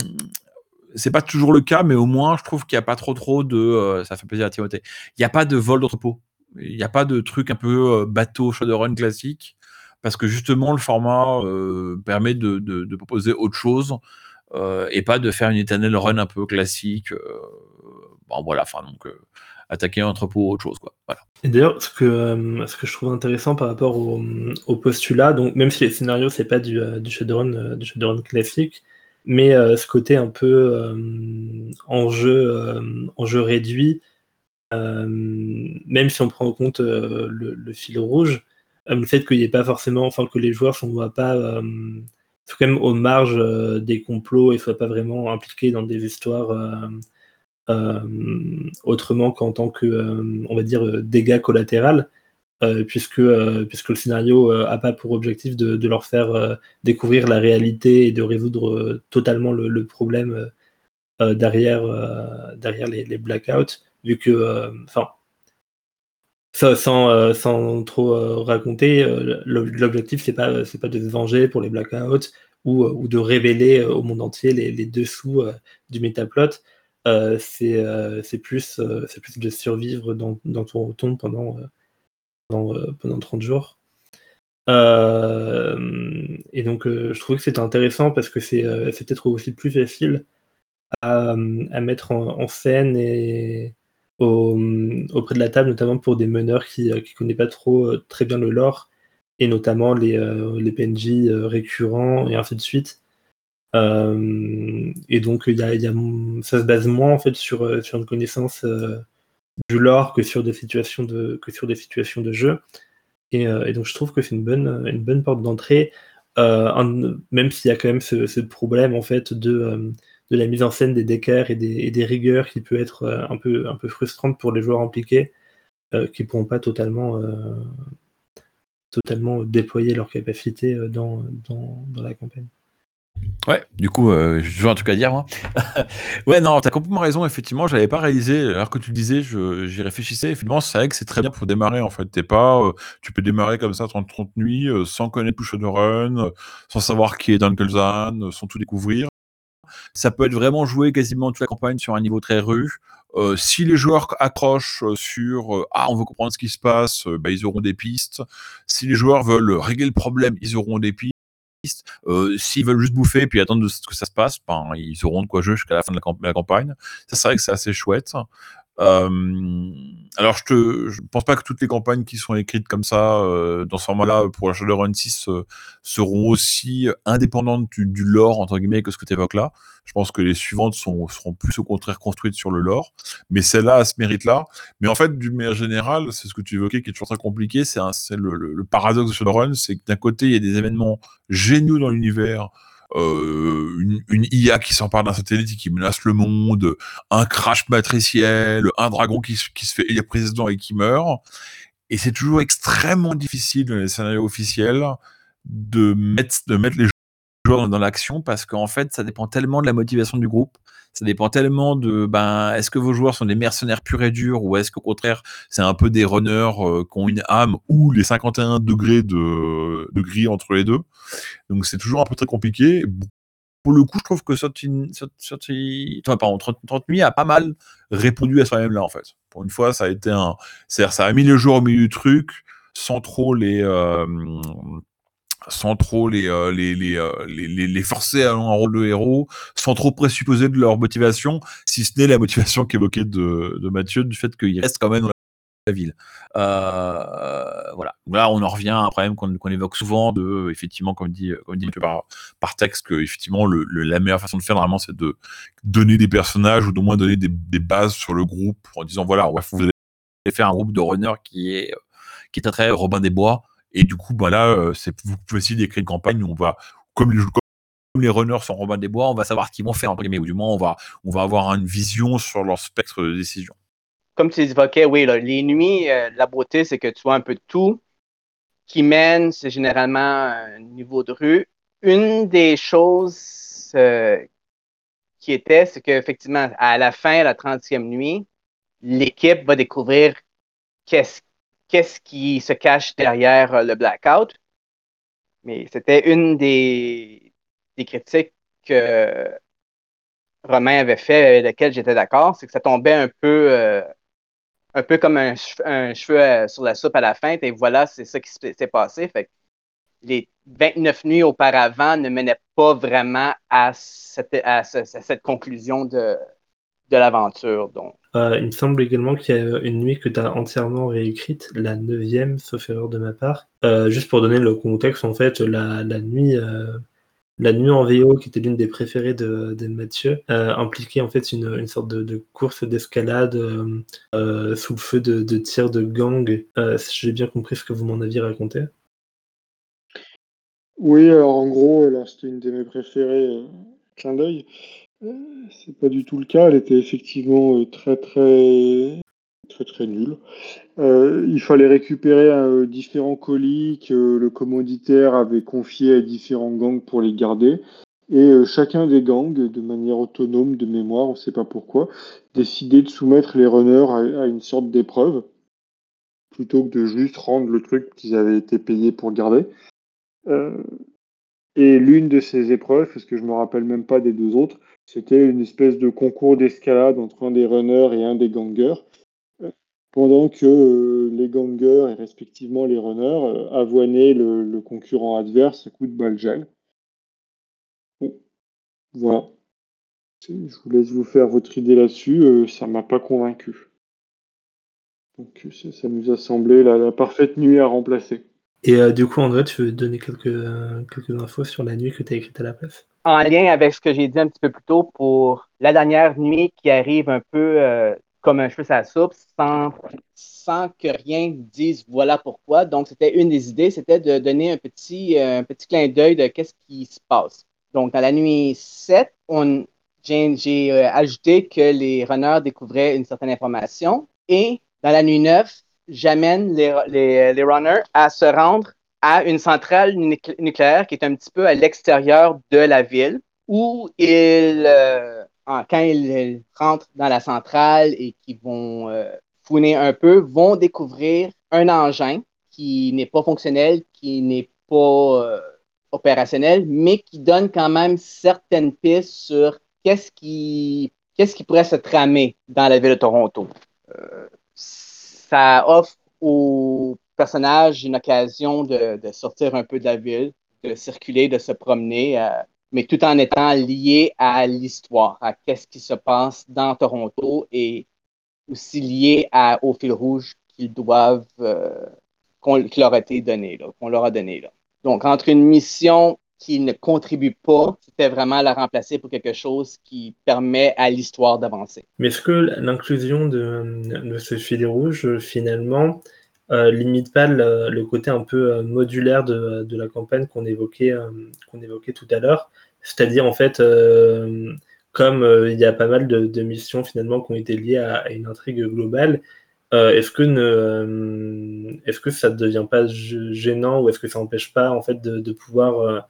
c'est pas toujours le cas, mais au moins, je trouve qu'il n'y a pas trop trop de. Euh, ça fait plaisir à Timothée. Il n'y a pas de vol d'entrepôt. Il n'y a pas de truc un peu euh, bateau Shadowrun classique, parce que justement, le format euh, permet de, proposer autre chose et pas de faire une éternelle run un peu classique. bon, voilà, enfin, donc attaquer un entrepôt ou autre chose, quoi. Et d'ailleurs, ce que, ce que je trouve intéressant par rapport au, postulat, donc même si les scénarios, c'est pas du, du Shadowrun, du Shadowrun classique, mais euh, ce côté un peu euh, enjeu, euh, enjeu réduit, même si on prend en compte le, fil rouge, le fait qu'il n'y ait pas forcément, enfin que les joueurs ne soient pas quand même aux marges des complots et ne soient pas vraiment impliqués dans des histoires autrement qu'en tant que, on va dire, dégâts collatéraux. Euh, puisque, euh, puisque le scénario n'a euh, pas pour objectif de, leur faire découvrir la réalité et de résoudre totalement le, problème derrière, derrière les, blackouts, vu que, enfin, sans, sans, trop raconter, l'objectif c'est pas c'est pas de se venger pour les blackouts ou, ou de révéler au monde entier les, les dessous du métaplot. c'est plus c'est plus de survivre dans, dans ton tombe pendant euh, pendant, 30 jours. Euh, et donc, euh, je trouvais que c'était intéressant parce que c'est peut-être aussi plus facile à, mettre en, scène et auprès de la table, notamment pour des meneurs qui ne connaissent pas trop très bien le lore, et notamment les, les PNJ récurrents et ainsi de suite. et donc, ça se base moins en fait sur, sur une connaissance du lore que sur des situations de, que sur des situations de jeu. Et, euh, donc je trouve que c'est une bonne, une bonne porte d'entrée, euh, même s'il y a quand même ce, problème en fait de, euh, de la mise en scène des décors et des, rigueurs qui peut être un peu, un peu frustrante pour les joueurs impliqués, qui ne pourront pas totalement, totalement déployer leurs capacités dans, dans la campagne. Ouais, du coup, euh, j'ai toujours un truc à dire, ouais, non, t'as complètement raison, effectivement, j'avais pas réalisé, alors que tu le disais, je- j'y réfléchissais, effectivement, c'est vrai que c'est très bien pour démarrer, en fait. T'es pas, euh, tu peux démarrer comme ça 30 30 nuits, euh, sans connaître tout Shadowrun, euh, sans savoir qui est Dunkelzan, euh, sans tout découvrir. Ça peut être vraiment joué quasiment toute la campagne sur un niveau très rue. Euh, si les joueurs accrochent sur ah on veut comprendre ce qui se passe, euh, bah, ils auront des pistes. Si les joueurs veulent régler le problème, ils auront des pistes. Euh, S'ils veulent juste bouffer et puis attendre de ce que ça se passe, ben, ils auront de quoi jouer jusqu'à la fin de la, la campagne. Ça, c'est vrai que c'est assez chouette. Alors, je je pense pas que toutes les campagnes qui sont écrites comme ça, euh, dans ce format-là, pour la Shadowrun 6, euh, seront aussi indépendantes du, du lore, entre guillemets, que ce que tu évoques là. Je pense que les suivantes seront plus au contraire construites sur le lore. Mais celle-là a ce mérite-là. Mais en fait, d'une manière générale, c'est ce que tu évoquais qui est toujours très compliqué. C'est le- le paradoxe de Shadowrun, c'est que d'un côté, il y a des événements géniaux dans l'univers. Euh, une, IA qui s'empare d'un satellite et qui menace le monde, un crash matriciel, un dragon qui, se- fait élire président et qui meurt. Et c'est toujours extrêmement difficile dans les scénarios officiels de mettre, de mettre les joueurs dans l'action parce qu'en fait, ça dépend tellement de la motivation du groupe. Ça dépend tellement de, ben, est-ce que vos joueurs sont des mercenaires purs et durs ou est-ce qu'au contraire, c'est un peu des runners euh, qui ont une âme ou les 51 degrés de, gris entre les deux. Donc c'est toujours un peu très compliqué. Pour le coup, je trouve que Sorti- pardon, 30, 30 nuits a pas mal répondu à ce problème-là, en fait. Pour une fois, ça a été un. Ça a mis les joueurs au milieu du truc, sans trop les. euh, sans trop les, euh, les, euh, les, les- les forcer à un rôle de héros, sans trop présupposer de leur motivation, si ce n'est la motivation qu'évoquait de, de Mathieu, du fait qu'ils restent quand même dans la ville. Euh, voilà. Là, on en revient à un problème qu'on évoque souvent de, effectivement, comme dit, comme dit par, par texte, que effectivement, le, la meilleure façon de faire, normalement, c'est de donner des personnages ou d'au moins donner des, des bases sur le groupe en disant, voilà, ouais, vous allez faire un groupe de runners qui est, qui est très, très Robin des Bois. Et du coup, bah là, euh, c'est, vous pouvez essayer d'écrire une campagne où on va, comme les, runners sont Robin des Bois, on va savoir ce qu'ils vont faire, entre guillemets, ou du moins, on va, avoir une vision sur leur spectre de décision. Comme tu évoquais, oui, les nuits, euh, la beauté, c'est que tu vois un peu de tout. Qui mène, c'est généralement un niveau de rue. Une des choses euh, qui était, c'est qu'effectivement, à la fin, la 30e nuit, l'équipe va découvrir qu'est-ce qu'est-ce qui se cache derrière euh, le blackout. Mais c'était une des, critiques que Romain avait fait, avec laquelle j'étais d'accord, c'est que ça tombait un peu, euh, un peu comme un, cheve- un cheveu euh, sur la soupe à la fin. Et voilà, c'est ça qui s'est passé. Fait que les 29 nuits auparavant ne menaient pas vraiment à cette, à ce- à cette conclusion de, de l'aventure. Donc, Euh, il me semble également qu'il y a une nuit que tu as entièrement réécrite, la neuvième, sauf erreur de ma part. Euh, juste pour donner le contexte, en fait, la, la nuit, euh, la nuit en VO, qui était l'une des préférées de, de Mathieu, euh, impliquait en fait une, une sorte de, de course d'escalade sous le feu de, de tirs de gang. Euh, si j'ai bien compris ce que vous m'en aviez raconté. Oui, alors en gros, là, c'était une de mes préférées, euh, clin d'œil. C'est pas du tout le cas, elle était effectivement euh, très très très très nulle. Euh, il fallait récupérer euh, différents colis que le commanditaire avait confiés à différents gangs pour les garder. Et chacun des gangs, de manière autonome, de mémoire, on ne sait pas pourquoi, décidait de soumettre les runners à, à une sorte d'épreuve, plutôt que de juste rendre le truc qu'ils avaient été payés pour garder. Et l'une de ces épreuves, parce que je me rappelle même pas des deux autres, c'était une espèce de concours d'escalade entre un des runners et un des gangers, euh, pendant que euh, les gangers et respectivement les runners euh, avoinaient le, concurrent adverse à coup de balle voilà. Je vous laisse vous faire votre idée là-dessus. ça m'a pas convaincu. Donc ça, nous a semblé la parfaite nuit à remplacer. Et euh, du coup, André, tu veux donner quelques, euh, infos sur la nuit que tu as écrite à la place? En lien avec ce que j'ai dit un petit peu plus tôt pour la dernière nuit qui arrive un peu euh, comme un cheveu la soupe, sans, que rien dise voilà pourquoi. Donc, c'était une des idées, c'était de donner un petit, clin d'œil de qu'est-ce qui se passe. Donc, dans la nuit 7, on, j'ai, ajouté que les runners découvraient une certaine information. Et dans la nuit 9, j'amène les, les, runners à se rendre à une centrale nucléaire qui est un petit peu à l'extérieur de la ville, où ils, euh, quand ils rentrent dans la centrale et qu'ils vont euh, fouiner un peu, vont découvrir un engin qui n'est pas fonctionnel, qui n'est pas euh, opérationnel, mais qui donne quand même certaines pistes sur qu'est-ce qui, qu'est-ce qui pourrait se tramer dans la ville de Toronto. Euh, ça offre aux personnages une occasion de, sortir un peu de la ville, de circuler, de se promener, euh, mais tout en étant lié à l'histoire, à qu'est-ce qui se passe dans Toronto et aussi lié au fil rouge qu'ils doivent, euh, qu'on, leur a été donné, qu'on leur a donné. Donc, entre une mission qui ne contribue pas, c'était vraiment la remplacer pour quelque chose qui permet à l'histoire d'avancer. Mais est-ce que l'inclusion de, ce fil rouge, finalement, euh, limite pas le, côté un peu euh, modulaire de, la campagne qu'on évoquait, euh, qu'on évoquait tout à l'heure? C'est-à-dire, en fait, comme il y a pas mal de, missions finalement qui ont été liées à, une intrigue globale, est-ce que, ça ne devient pas gênant ou est-ce que ça n'empêche pas en fait, de pouvoir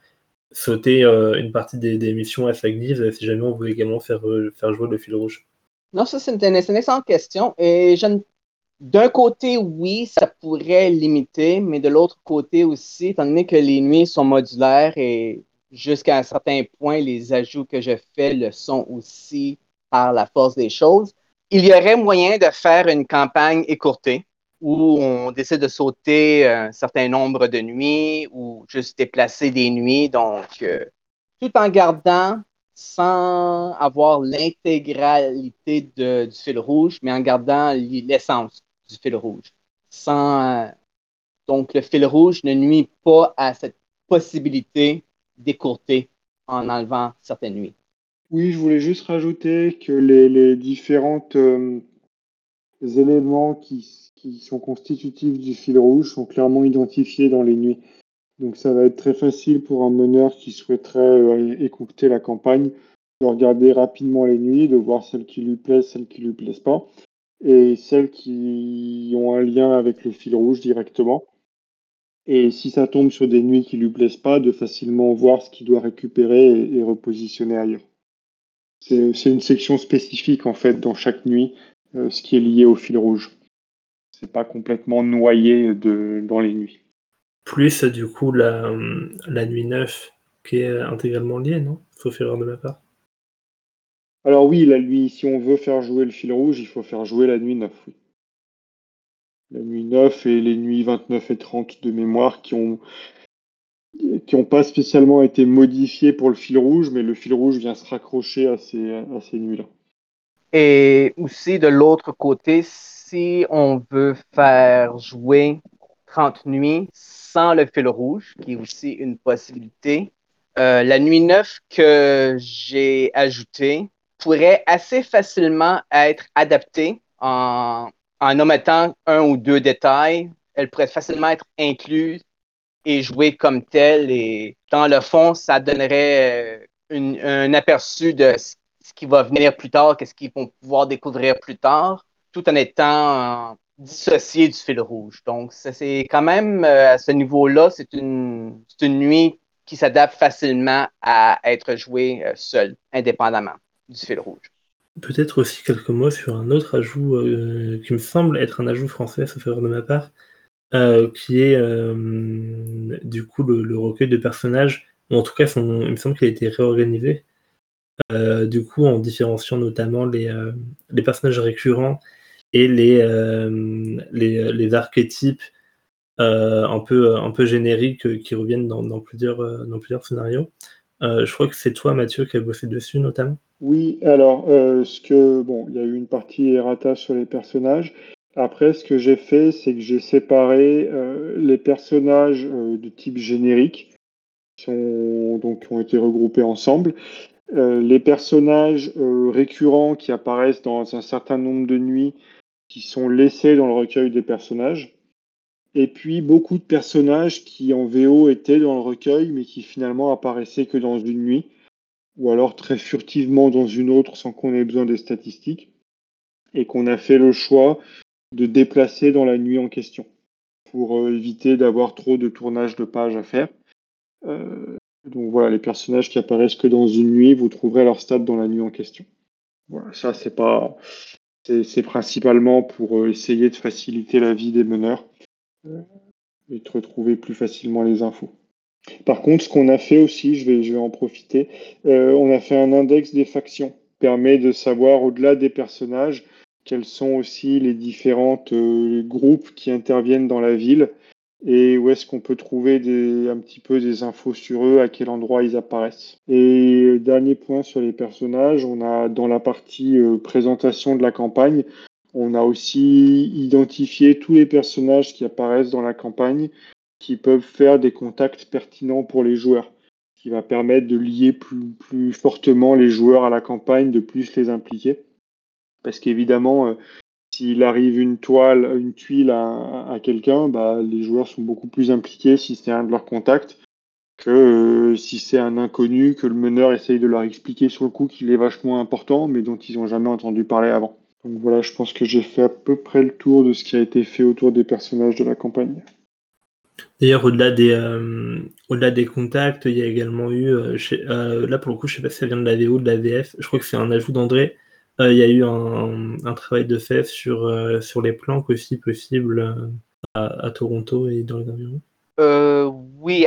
sauter euh, une partie des, missions à Flaglive si jamais on voulait également faire, faire jouer le fil rouge Non, ça, c'est une, une, excellente question. Et d'un côté, oui, ça pourrait limiter, mais de l'autre côté aussi, étant donné que les nuits sont modulaires et jusqu'à un certain point, les ajouts que je fais le sont aussi par la force des choses, il y aurait moyen de faire une campagne écourtée où on décide de sauter un certain nombre de nuits ou juste déplacer des nuits, donc euh, tout en gardant sans avoir l'intégralité du fil rouge, mais en gardant l'essence du fil rouge. Sans, donc, le fil rouge ne nuit pas à cette possibilité d'écourter en enlevant certaines nuits. Oui, je voulais juste rajouter que les, les différentes euh, éléments qui, qui, sont constitutifs du fil rouge sont clairement identifiés dans les nuits. Donc ça va être très facile pour un meneur qui souhaiterait euh, écourter la campagne de regarder rapidement les nuits, de voir celles qui lui plaisent, celles qui lui plaisent pas et celles qui ont un lien avec le fil rouge directement. Et si ça tombe sur des nuits qui lui plaisent pas, de facilement voir ce qu'il doit récupérer et, et, repositionner ailleurs. C'est une section spécifique en fait dans chaque nuit, euh, ce qui est lié au fil rouge. C'est pas complètement noyé de, dans les nuits. Plus du coup la, la nuit 9 qui est intégralement liée, non? Sauf erreur de ma part. Alors oui, la nuit, si on veut faire jouer le fil rouge, il faut faire jouer la nuit 9. Oui. La nuit 9 et les nuits 29 et 30 de mémoire qui ont qui n'ont pas spécialement été modifiées pour le fil rouge, mais le fil rouge vient se raccrocher à ces, à ces nuits-là. Et aussi, de l'autre côté, si on veut faire jouer 30 nuits sans le fil rouge, qui est aussi une possibilité, euh, la nuit 9 que j'ai ajoutée, pourrait assez facilement être adaptée en, en omettant un ou deux détails. Elle pourrait facilement être incluse et jouée comme telle. Et dans le fond, ça donnerait euh, un aperçu de ce qui va venir plus tard, qu'est-ce qu'ils vont pouvoir découvrir plus tard, tout en étant dissocié du fil rouge. Donc, c'est quand même, euh, à ce niveau-là, c'est une, une nuit qui s'adapte facilement à être jouée euh, seule, indépendamment du fil rouge. Peut-être aussi quelques mots sur un autre ajout euh, qui me semble être un ajout français, sauf erreur de ma part, qui est du coup le, recueil de personnages, ou en tout cas son, il me semble qu'il a été réorganisé, du coup en différenciant notamment les, les personnages récurrents et les, euh, les, les, archétypes un, peu, un peu génériques qui reviennent dans, plusieurs, dans plusieurs scénarios. je crois que c'est toi Mathieu qui a bossé dessus notamment. Oui, alors, euh, ce que, bon, il y a eu une partie errata sur les personnages. Après, ce que j'ai fait, c'est que j'ai séparé euh, les personnages euh, de type générique, qui, sont, donc, ont été regroupés ensemble, les personnages récurrents qui apparaissent dans un certain nombre de nuits, qui sont laissés dans le recueil des personnages, et puis beaucoup de personnages qui en VO étaient dans le recueil, mais qui finalement apparaissaient que dans une nuit ou alors très furtivement dans une autre sans qu'on ait besoin des statistiques, et qu'on a fait le choix de déplacer dans la nuit en question. pour éviter d'avoir trop de tournage de pages à faire. donc voilà, les personnages qui apparaissent que dans une nuit, vous trouverez leur stade dans la nuit en question. Voilà, ça c'est pas, c'est principalement pour essayer de faciliter la vie des meneurs et de retrouver plus facilement les infos. Par contre, ce qu'on a fait aussi, je vais, en profiter, on a fait un index des factions permet de savoir au-delà des personnages quels sont aussi les différents euh, groupes qui interviennent dans la ville et où est-ce qu'on peut trouver un petit peu des infos sur eux, à quel endroit ils apparaissent. Et dernier point sur les personnages, on a dans la partie euh, présentation de la campagne, on a aussi identifié tous les personnages qui apparaissent dans la campagne qui peuvent faire des contacts pertinents pour les joueurs qui va permettre de lier plus, fortement les joueurs à la campagne, de plus les impliquer. Parce qu'évidemment, euh, s'il arrive une toile, une tuile à, quelqu'un, bah, les joueurs sont beaucoup plus impliqués si c'est un de leurs contacts que euh, si c'est un inconnu que le meneur essaye de leur expliquer sur le coup qu'il est vachement important, mais dont ils n'ont jamais entendu parler avant. Donc voilà, je pense que j'ai fait à peu près le tour de ce qui a été fait autour des personnages de la campagne. D'ailleurs, au-delà des, euh, contacts, il y a également eu, euh, là pour le coup, je sais pas si ça vient de la VO ou de la VF, je crois que c'est un ajout d'André. Il y a eu un, travail de fait sur, sur les planques aussi possibles à, Toronto et dans les environs. oui,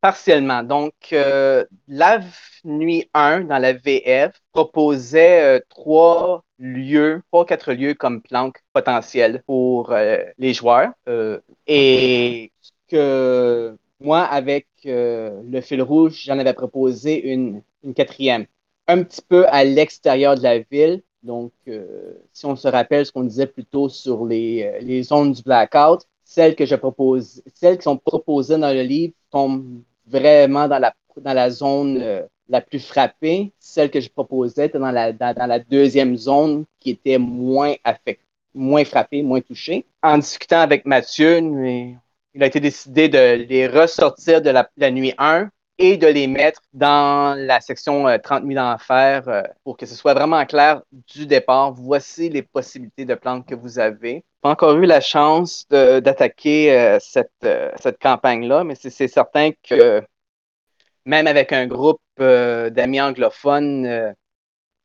partiellement. Donc, la nuit 1 dans la VF proposait trois lieux, trois, quatre lieux comme planques potentielles pour les joueurs. et que moi, avec euh, le fil rouge, j'en avais proposé une, quatrième, un petit peu à l'extérieur de la ville. Donc, euh, si on se rappelle ce qu'on disait plus tôt sur les, euh, les, zones du blackout, celles que je propose, celles qui sont proposées dans le livre tombent vraiment dans la, dans la zone la plus frappée. Celles que je proposais étaient dans la, dans, la deuxième zone qui était moins affectée moins frappée, moins touchée. En discutant avec Mathieu, il a été décidé de les ressortir de la, nuit 1 et de les mettre dans la section 30 000 enfer euh, pour que ce soit vraiment clair du départ. Voici les possibilités de plantes que vous avez. Pas encore eu la chance d'attaquer euh, cette, euh, cette campagne-là, mais c'est certain que même avec un groupe d'amis anglophones,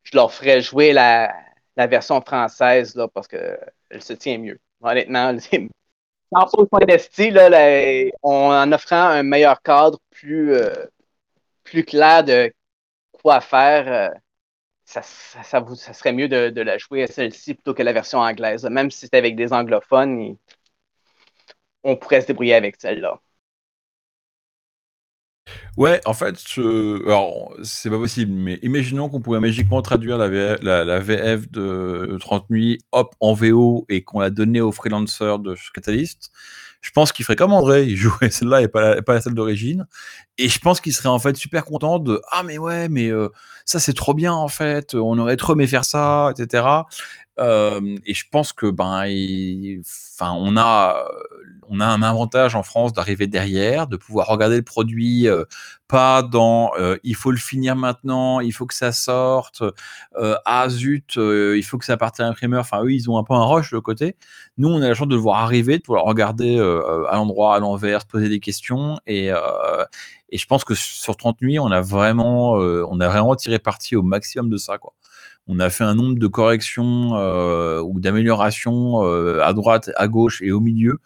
je leur ferais jouer la, la version française là, parce qu'elle se tient mieux. Honnêtement, en en offrant un meilleur cadre plus, euh, clair de quoi faire, euh, ça, serait mieux de, de la jouer à celle-ci plutôt que la version anglaise. Même si c'était avec des anglophones, on pourrait se débrouiller avec celle-là. Ouais, en fait, alors c'est pas possible, mais imaginons qu'on pouvait magiquement traduire la VF, de 30 nuits, hop, en VO et qu'on la donnait aux freelancers de Catalyst. Je pense qu'il ferait comme André, il jouerait celle-là et pas la, pas celle d'origine. Et je pense qu'il serait en fait super content de Ah, mais ouais, mais euh, ça c'est trop bien en fait, on aurait trop aimé faire ça, etc. Euh, et je pense que ben, enfin, on a, on a un avantage en France d'arriver derrière, de pouvoir regarder le produit, euh, pas dans il faut le finir maintenant, il faut que ça sorte, ah zut, il faut que ça parte à l'imprimeur. Enfin, eux, ils ont un peu un rush de côté. Nous, on a la chance de le voir arriver, de pouvoir regarder à l'endroit, à l'envers, poser des questions. Et, et je pense que sur 30 nuits, on a vraiment, on a vraiment tiré parti au maximum de ça, quoi on a fait un nombre de corrections euh, ou d'améliorations euh, à droite, à gauche et au milieu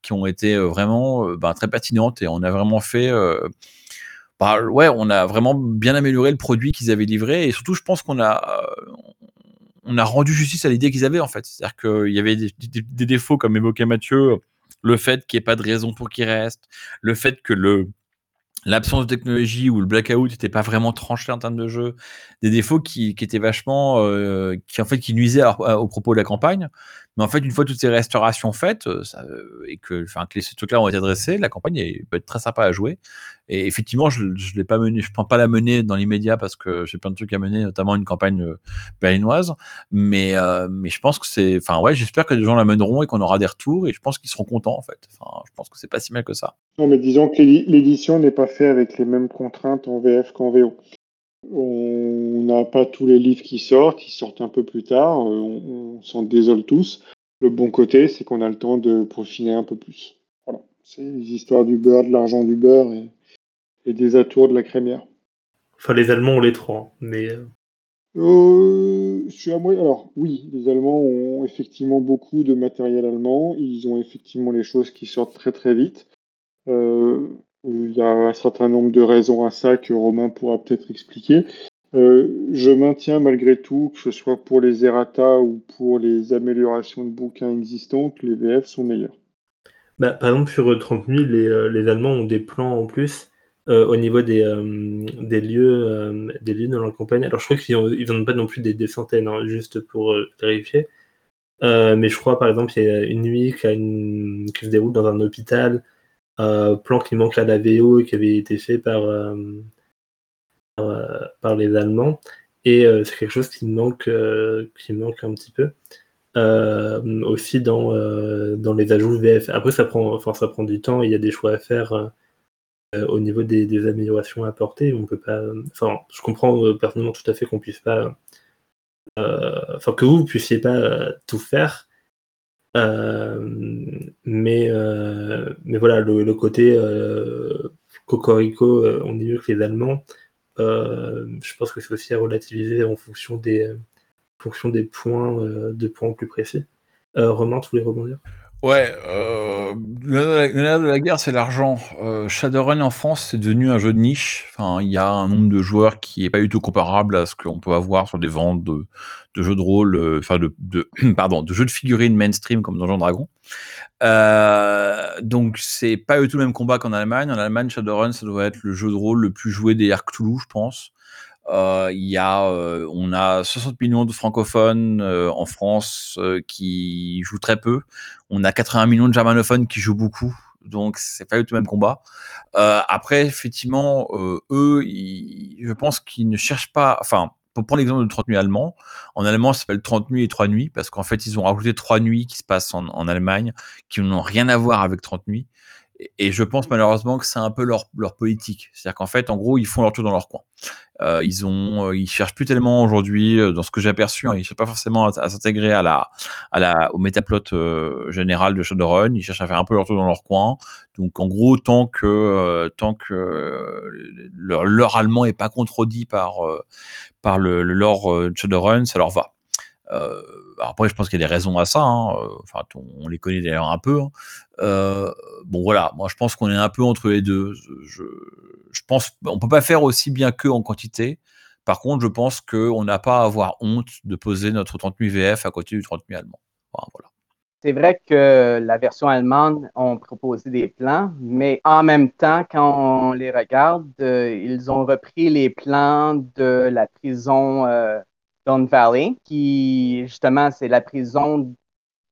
qui ont été euh, vraiment ben, très pertinentes et on a vraiment fait bah, ouais, on a vraiment bien amélioré le produit qu'ils avaient livré et surtout je pense qu'on a on a rendu justice à l'idée qu'ils avaient en fait. C'est-à-dire qu'il y avait des, défauts comme évoquait Mathieu, le fait qu'il n'y ait pas de raison pour qu'il reste, le fait que le l'absence de technologie ou le blackout n'était pas vraiment tranché en termes de jeu, des défauts qui, qui étaient vachement, euh, qui en fait qui nuisaient au propos de la campagne. Mais en fait, une fois toutes ces restaurations faites euh, euh, et que, enfin, que les trucs-là ont été adressés, la campagne peut être très sympa à jouer. Et effectivement, je ne l'ai pas je prends pas la mener dans l'immédiat parce que j'ai plein de trucs à mener, notamment une campagne euh, berlinoise. Mais, mais je pense que c'est, enfin, ouais, j'espère que les gens la mèneront et qu'on aura des retours et je pense qu'ils seront contents en fait. Enfin, je pense que c'est pas si mal que ça. Non, mais disons que l'édition n'est pas faite avec les mêmes contraintes en VF qu'en VO. On n'a pas tous les livres qui sortent, qui sortent un peu plus tard. On, s'en désole tous. Le bon côté, c'est qu'on a le temps de peaufiner un peu plus. Voilà. C'est les histoires du beurre, de l'argent du beurre et, et des atours de la crémière. Enfin, les Allemands ont les trois, mais. Euh, je suis à moi. Alors, oui, les Allemands ont effectivement beaucoup de matériel allemand. Ils ont effectivement les choses qui sortent très très vite. Euh, il y a un certain nombre de raisons à ça que Romain pourra peut-être expliquer. Euh, je maintiens malgré tout, que ce soit pour les errata ou pour les améliorations de bouquins existants, que les VF sont meilleurs. Bah, par exemple, sur 30 000, les, les Allemands ont des plans en plus euh, au niveau des, euh, des, lieux, euh, des lieux dans la campagne. Alors, je crois qu'ils n'en ont pas non plus des, centaines, hein, juste pour vérifier. mais je crois, par exemple, il y a une nuit qui se déroule dans un hôpital, plan qui manque à la VO et qui avait été fait par, par, les Allemands. Et c'est quelque chose qui manque, qui manque un petit peu. aussi dans, dans les ajouts VF. Après, ça prend, enfin, ça prend du temps, il y a des choix à faire euh, au niveau des, améliorations apportées, on peut pas. Enfin, je comprends euh, personnellement tout à fait qu'on puisse pas. Euh, enfin, que vous puissiez pas tout faire. Mais, mais voilà, le, côté Cocorico, on est mieux que les Allemands. je pense que c'est aussi à relativiser en fonction des, fonction des points, de points plus précis. Romain, tu voulais rebondir? Ouais, euh, le nerf de la guerre, c'est l'argent. Euh, Shadowrun en France, c'est devenu un jeu de niche. Enfin, il y a un nombre de joueurs qui est pas du tout comparable à ce qu'on peut avoir sur des ventes de, jeux de rôle, euh, enfin de, de, pardon, de jeux de figurines mainstream comme Donjon Dragon. Euh, donc c'est pas du tout le même combat qu'en Allemagne. En Allemagne, Shadowrun, ça doit être le jeu de rôle le plus joué des Cthulhu, je pense. Euh, y a, euh, on a 60 millions de francophones euh, en France qui jouent très peu. On a 80 millions de germanophones qui jouent beaucoup. Donc c'est pas du tout le même combat. après, effectivement, eux, je pense qu'ils ne cherchent pas. Enfin, pour prendre l'exemple de 30 nuits allemand, en allemand, ça s'appelle 30 nuits et 3 nuits parce qu'en fait, ils ont rajouté 3 nuits qui se passent en, en Allemagne qui n'ont rien à voir avec 30 nuits. Et je pense malheureusement que c'est un peu leur, leur politique. C'est-à-dire qu'en fait, en gros, ils font leur tour dans leur coin. Euh, ils ont, euh, ils cherchent plus tellement aujourd'hui, euh, dans ce que j'ai aperçu, hein, ils cherchent pas forcément à, s'intégrer à la, à la, au métaplot général de Shadowrun. Ils cherchent à faire un peu leur tour dans leur coin. Donc, en gros, tant que, tant que leur, leur, allemand est pas contredit par, par le, le lore Shadowrun, ça leur va. Euh, après, je pense qu'il y a des raisons à ça. Hein, enfin, on, les connaît d'ailleurs un peu. Hein. bon, voilà. Moi, je pense qu'on est un peu entre les deux. Je, je pense on peut pas faire aussi bien qu'eux en quantité. Par contre, je pense qu'on n'a pas à avoir honte de poser notre 30 000 VF à côté du 30 000 allemand. C'est vrai que la version allemande ont proposé des plans, mais en même temps, quand on les regarde, euh, ils ont repris les plans de la prison euh, Qui justement, c'est la prison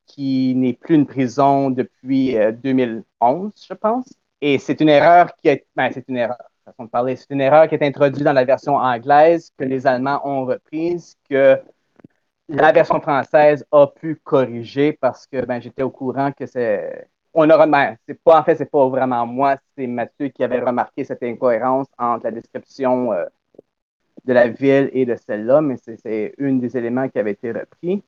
qui n'est plus une prison depuis 2011, euh, je pense. Et c'est une erreur qui est, ben, c'est une erreur, façon de c'est une erreur qui est introduite dans la version anglaise que les Allemands ont reprise, que la version française a pu corriger parce que ben, j'étais au courant que c'est. On aura, ben, c'est pas, en fait, c'est pas vraiment moi, c'est Mathieu qui avait remarqué cette incohérence entre la description euh, de la ville et de celle-là, mais c'est une des éléments qui avait été repris.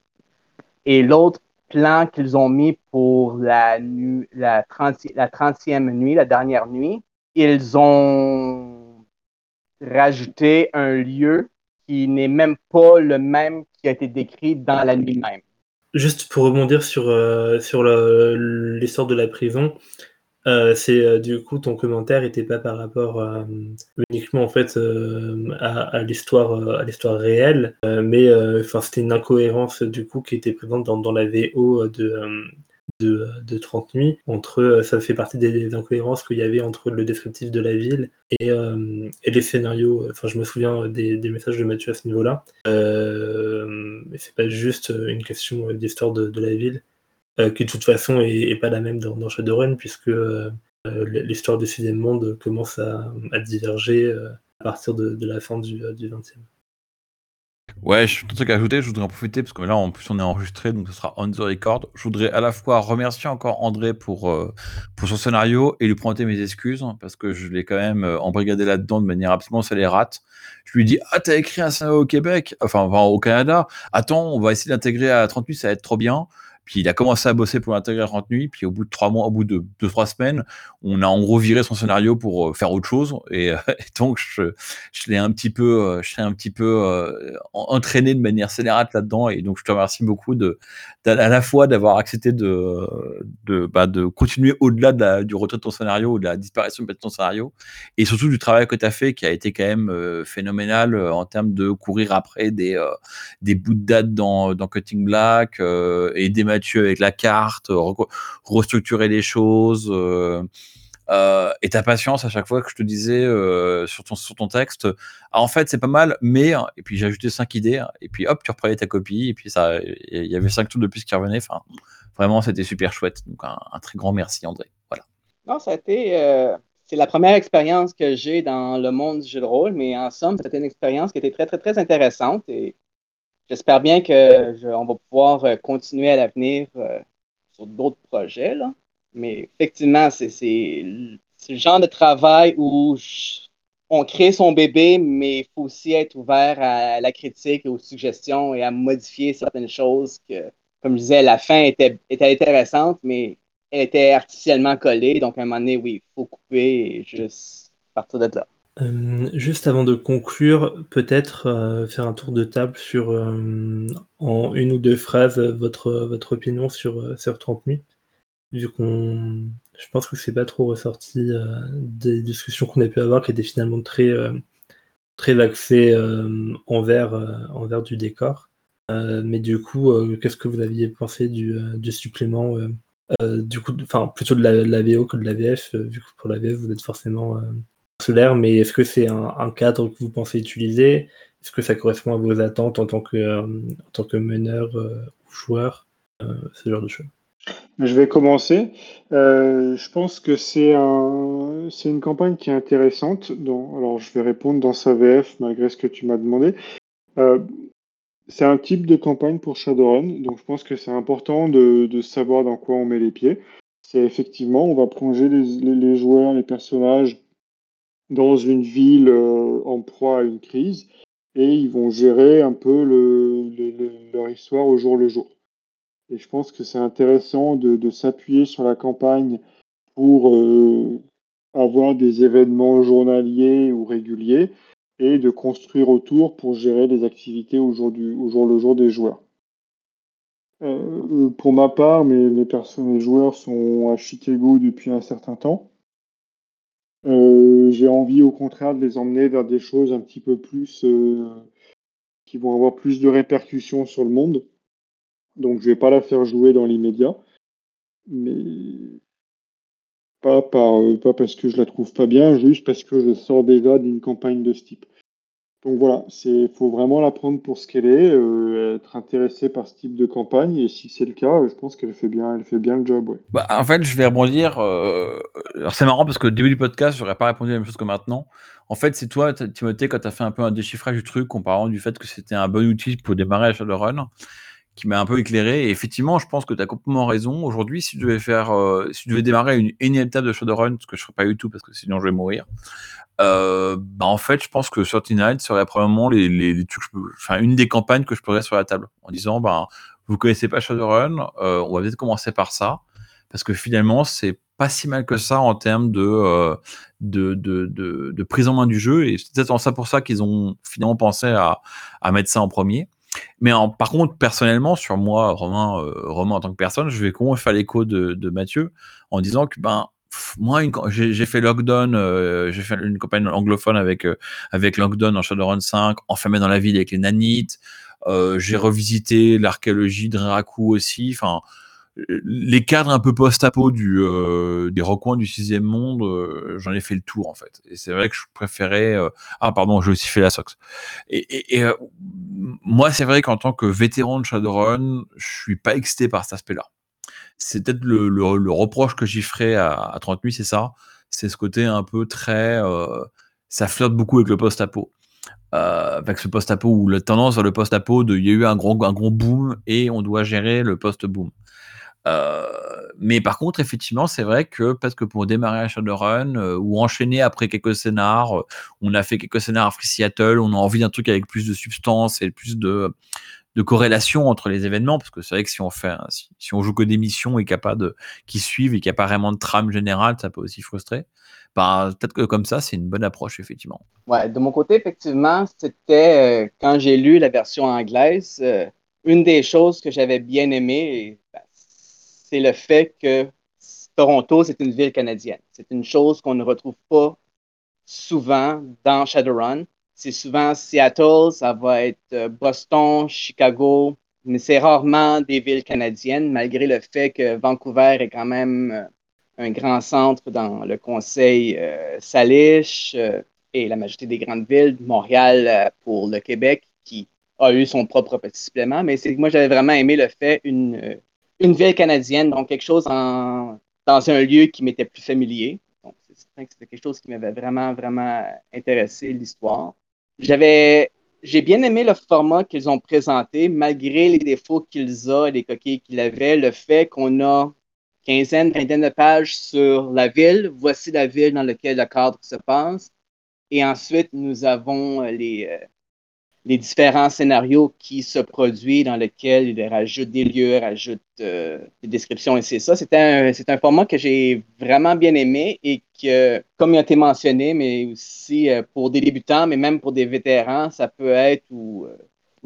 Et l'autre plan qu'ils ont mis pour la, nuit, la, 30, la 30e nuit, la dernière nuit, ils ont rajouté un lieu qui n'est même pas le même qui a été décrit dans la nuit même. Juste pour rebondir sur, euh, sur l'histoire de la prison, euh, c'est euh, du coup ton commentaire n'était pas par rapport uniquement en fait à, l'histoire à l'histoire réelle, mais enfin c'était une incohérence du coup qui était présente dans, la VO de de, de 30 nuits. Entre, ça fait partie des, incohérences qu'il y avait entre le descriptif de la ville et, et les scénarios. Enfin, je me souviens des, des, messages de Mathieu à ce niveau-là. c'est pas juste une question d'histoire de, la ville. Euh, qui de toute façon est, pas la même dans, dans Shadowrun, puisque euh, l'histoire du sixième monde commence à, diverger euh, à partir de, la fin du, du 20e. Ouais, je suis un truc à ajouter, je voudrais en profiter parce que là en plus on est enregistré donc ce sera on the record. Je voudrais à la fois remercier encore André pour, son scénario et lui présenter mes excuses hein, parce que je l'ai quand même embrigadé là-dedans de manière absolument rate. Je lui dis Ah, t'as écrit un scénario au Québec, enfin, enfin au Canada, attends, on va essayer d'intégrer à 38, ça va être trop bien. Puis il a commencé à bosser pour l'intégrer 30 nuits. Puis au bout de trois mois, au bout de deux, trois semaines, on a en gros viré son scénario pour euh, faire autre chose. Et, donc, je, je l'ai un petit peu, je l'ai un petit peu entraîné de manière scélérate là-dedans. Et donc, je te remercie beaucoup de, à la fois d'avoir accepté de, de, bah, continuer au-delà du retrait de ton scénario ou de la disparition de ton scénario. Et surtout du travail que tu as fait qui a été quand même phénoménal en termes de courir après des, des bouts de date dans, dans Cutting Black, euh, aider Mathieu avec la carte, restructurer les choses. Euh, euh, et ta patience à chaque fois que je te disais sur, ton, sur ton texte, ah, en fait c'est pas mal, mais et puis j'ai ajouté cinq idées et puis hop tu reprenais ta copie et puis ça il y avait cinq trucs de plus qui revenaient. Enfin vraiment c'était super chouette. Donc un, très grand merci André. Voilà. Non ça a été c'est la première expérience que j'ai dans le monde du jeu de rôle, mais en somme c'était une expérience qui était très très très intéressante et j'espère bien qu'on va pouvoir euh, continuer à l'avenir euh, sur d'autres projets. Là. Mais effectivement, c'est le genre de travail où on crée son bébé, mais il faut aussi être ouvert à la critique aux suggestions et à modifier certaines choses que, comme je disais, la fin était, était intéressante, mais elle était artificiellement collée. Donc, à un moment donné, oui, il faut couper et juste partir de là. Euh, juste avant de conclure, peut-être euh, faire un tour de table sur, euh, en une ou deux phrases, votre, votre opinion sur, sur 30 nuits. Vu qu'on. Je pense que c'est pas trop ressorti des discussions qu'on a pu avoir, qui étaient finalement très, très axées envers, envers du décor. mais du coup, qu'est-ce que vous aviez pensé du, du supplément du coup, enfin plutôt de la, de VO que de la VF, vu que pour la VF vous êtes forcément solaire, mais est-ce que c'est un, cadre que vous pensez utiliser? Est-ce que ça correspond à vos attentes en tant que, euh, en tant que meneur euh, ou joueur euh, Ce genre de choses? Je vais commencer. je pense que c'est un, une campagne qui est intéressante. alors, je vais répondre dans sa VF malgré ce que tu m'as demandé. c'est un type de campagne pour Shadowrun, donc je pense que c'est important de, savoir dans quoi on met les pieds. C'est effectivement, on va plonger les joueurs, les personnages dans une ville euh, en proie à une crise et ils vont gérer un peu le, leur histoire au jour le jour. Et je pense que c'est intéressant de, s'appuyer sur la campagne pour euh, avoir des événements journaliers ou réguliers et de construire autour pour gérer les activités au jour, du, jour le jour des joueurs. Euh, pour ma part, mes, personnes, joueurs sont à Chicago depuis un certain temps. Euh, j'ai envie au contraire de les emmener vers des choses un petit peu plus euh, qui vont avoir plus de répercussions sur le monde. Donc je vais pas la faire jouer dans l'immédiat, mais pas, pas parce que je la trouve pas bien, juste parce que je sors déjà d'une campagne de ce type. Donc voilà, il faut vraiment la prendre pour ce qu'elle est, euh, être intéressé par ce type de campagne, et si c'est le cas, je pense qu'elle fait bien, le job. Bah, en fait, je vais rebondir. Euh, alors c'est marrant parce qu'au début du podcast, j'aurais pas répondu la même chose que maintenant. En fait, c'est toi, Timothée, quand tu as fait un peu un déchiffrage du truc en parlant du fait que c'était un bon outil pour démarrer à Shadowrun, qui m'a un peu éclairé. Et effectivement, je pense que tu as complètement raison. Aujourd'hui, si tu devais faire, euh, si tu devais démarrer une énième étape de Shadowrun, ce que je ne ferais pas du tout parce que sinon je vais mourir, euh, bah en fait, je pense que Certain Night serait probablement une des campagnes que je pourrais sur la table en disant bah, vous connaissez pas Shadowrun, euh, on va peut-être commencer par ça parce que finalement, c'est pas si mal que ça en termes de, euh, de, de, prise en main du jeu et c'est peut-être en ça pour ça qu'ils ont finalement pensé à, à mettre ça en premier. Mais par contre, personnellement, sur moi, Romain, euh, Romain en tant que personne, je vais comment faire l'écho de, de Mathieu en disant que ben moi, j'ai fait Lockdown, euh, j'ai fait une campagne anglophone avec, euh, avec Lockdown en Shadowrun 5, enfermé dans la ville avec les nanites. Euh, j'ai revisité l'archéologie de Raku aussi. Enfin, les cadres un peu post-apo du, des recoins du sixième monde, j'en ai fait le tour en fait. Et c'est vrai que je préférais. ah, pardon, j'ai aussi fait la Sox. Et, et moi, c'est vrai qu'en tant que vétéran de Shadowrun, je suis pas excité par cet aspect-là c'est peut-être le, reproche que j'y ferais à, à 30 nuits, c'est ça. C'est ce côté un peu très. Euh, ça flotte beaucoup avec le post-apo. Euh, avec ce post-apo ou la tendance vers le post-apo, il y a eu un gros, un gros boom et on doit gérer le post-boom. Euh, mais par contre, effectivement, c'est vrai que parce que pour démarrer un Shadowrun euh, ou enchaîner après quelques scénars, on a fait quelques scénars à Seattle, on a envie d'un truc avec plus de substance et plus de, de corrélation entre les événements, parce que c'est vrai que si on fait, si, on joue que des missions et qu'il a pas de, qui suivent et qu'il n'y a pas vraiment de trame générale, ça peut aussi frustrer. Bah, peut-être que comme ça, c'est une bonne approche, effectivement. Ouais, de mon côté, effectivement, c'était euh, quand j'ai lu la version anglaise, euh, une des choses que j'avais bien aimé, ben, c'est le fait que Toronto, c'est une ville canadienne. C'est une chose qu'on ne retrouve pas souvent dans Shadowrun. C'est souvent Seattle, ça va être euh, Boston, Chicago, mais c'est rarement des villes canadiennes, malgré le fait que Vancouver est quand même euh, un grand centre dans le conseil euh, Salish et la majorité des grandes villes, Montréal pour le Québec, qui a eu son propre petit supplément. Mais c'est moi, j'avais vraiment aimé le fait une, une ville canadienne, donc quelque chose dans un lieu qui m'était plus familier. Donc, c'était quelque chose qui m'avait vraiment, vraiment intéressé, l'histoire. J'avais, j'ai bien aimé le format qu'ils ont présenté, malgré les défauts qu'ils ont les coquilles qu'il avait, le fait qu'on a quinzaine, vingtaine de pages sur la ville. Voici la ville dans laquelle le cadre se passe. Et ensuite, nous avons les, euh, les différents scénarios qui se produisent dans lesquels il rajoute des lieux, rajoute euh, des descriptions et c'est ça. C'est un, format que j'ai vraiment bien aimé et que, comme il a été mentionné, mais aussi euh, pour des débutants, mais même pour des vétérans, ça peut être ou, euh,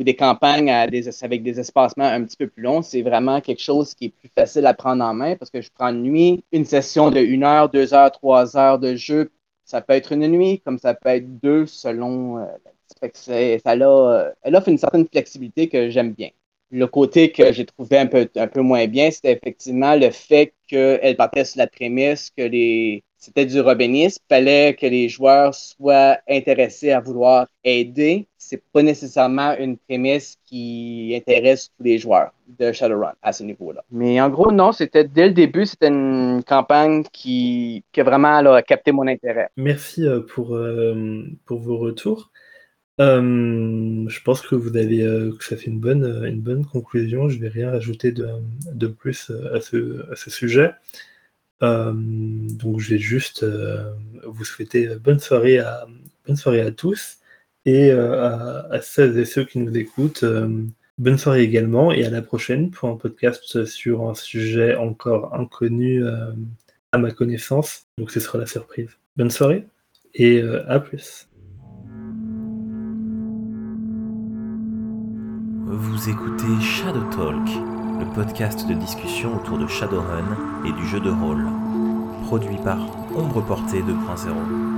des campagnes avec des espacements un petit peu plus longs. C'est vraiment quelque chose qui est plus facile à prendre en main parce que je prends une nuit, une session de une heure, deux heures, trois heures de jeu. Ça peut être une nuit, comme ça peut être deux selon ça euh, elle offre une certaine flexibilité que j'aime bien. Le côté que j'ai trouvé un peu, un peu moins bien, c'était effectivement le fait qu'elle partait sur la prémisse que les, c'était du robénisme. Il fallait que les joueurs soient intéressés à vouloir aider. C'est pas nécessairement une prémisse qui intéresse tous les joueurs de Shadowrun à ce niveau-là. Mais en gros, non, c'était dès le début, c'était une campagne qui, qui a vraiment a capté mon intérêt. Merci euh, pour, euh, pour vos retours. Euh, je pense que vous avez euh, que ça fait une bonne, euh, une bonne conclusion. Je vais rien rajouter de, de plus à ce, à ce sujet. donc je vais juste vous souhaiter bonne soirée à, bonne soirée à tous et à, à, celles et ceux qui nous écoutent. bonne soirée également et à la prochaine pour un podcast sur un sujet encore inconnu à ma connaissance. Donc ce sera la surprise. Bonne soirée et à plus. Vous écoutez Shadow Talk, le podcast de discussion autour de Shadowrun et du jeu de rôle, produit par Ombre Portée 2.0.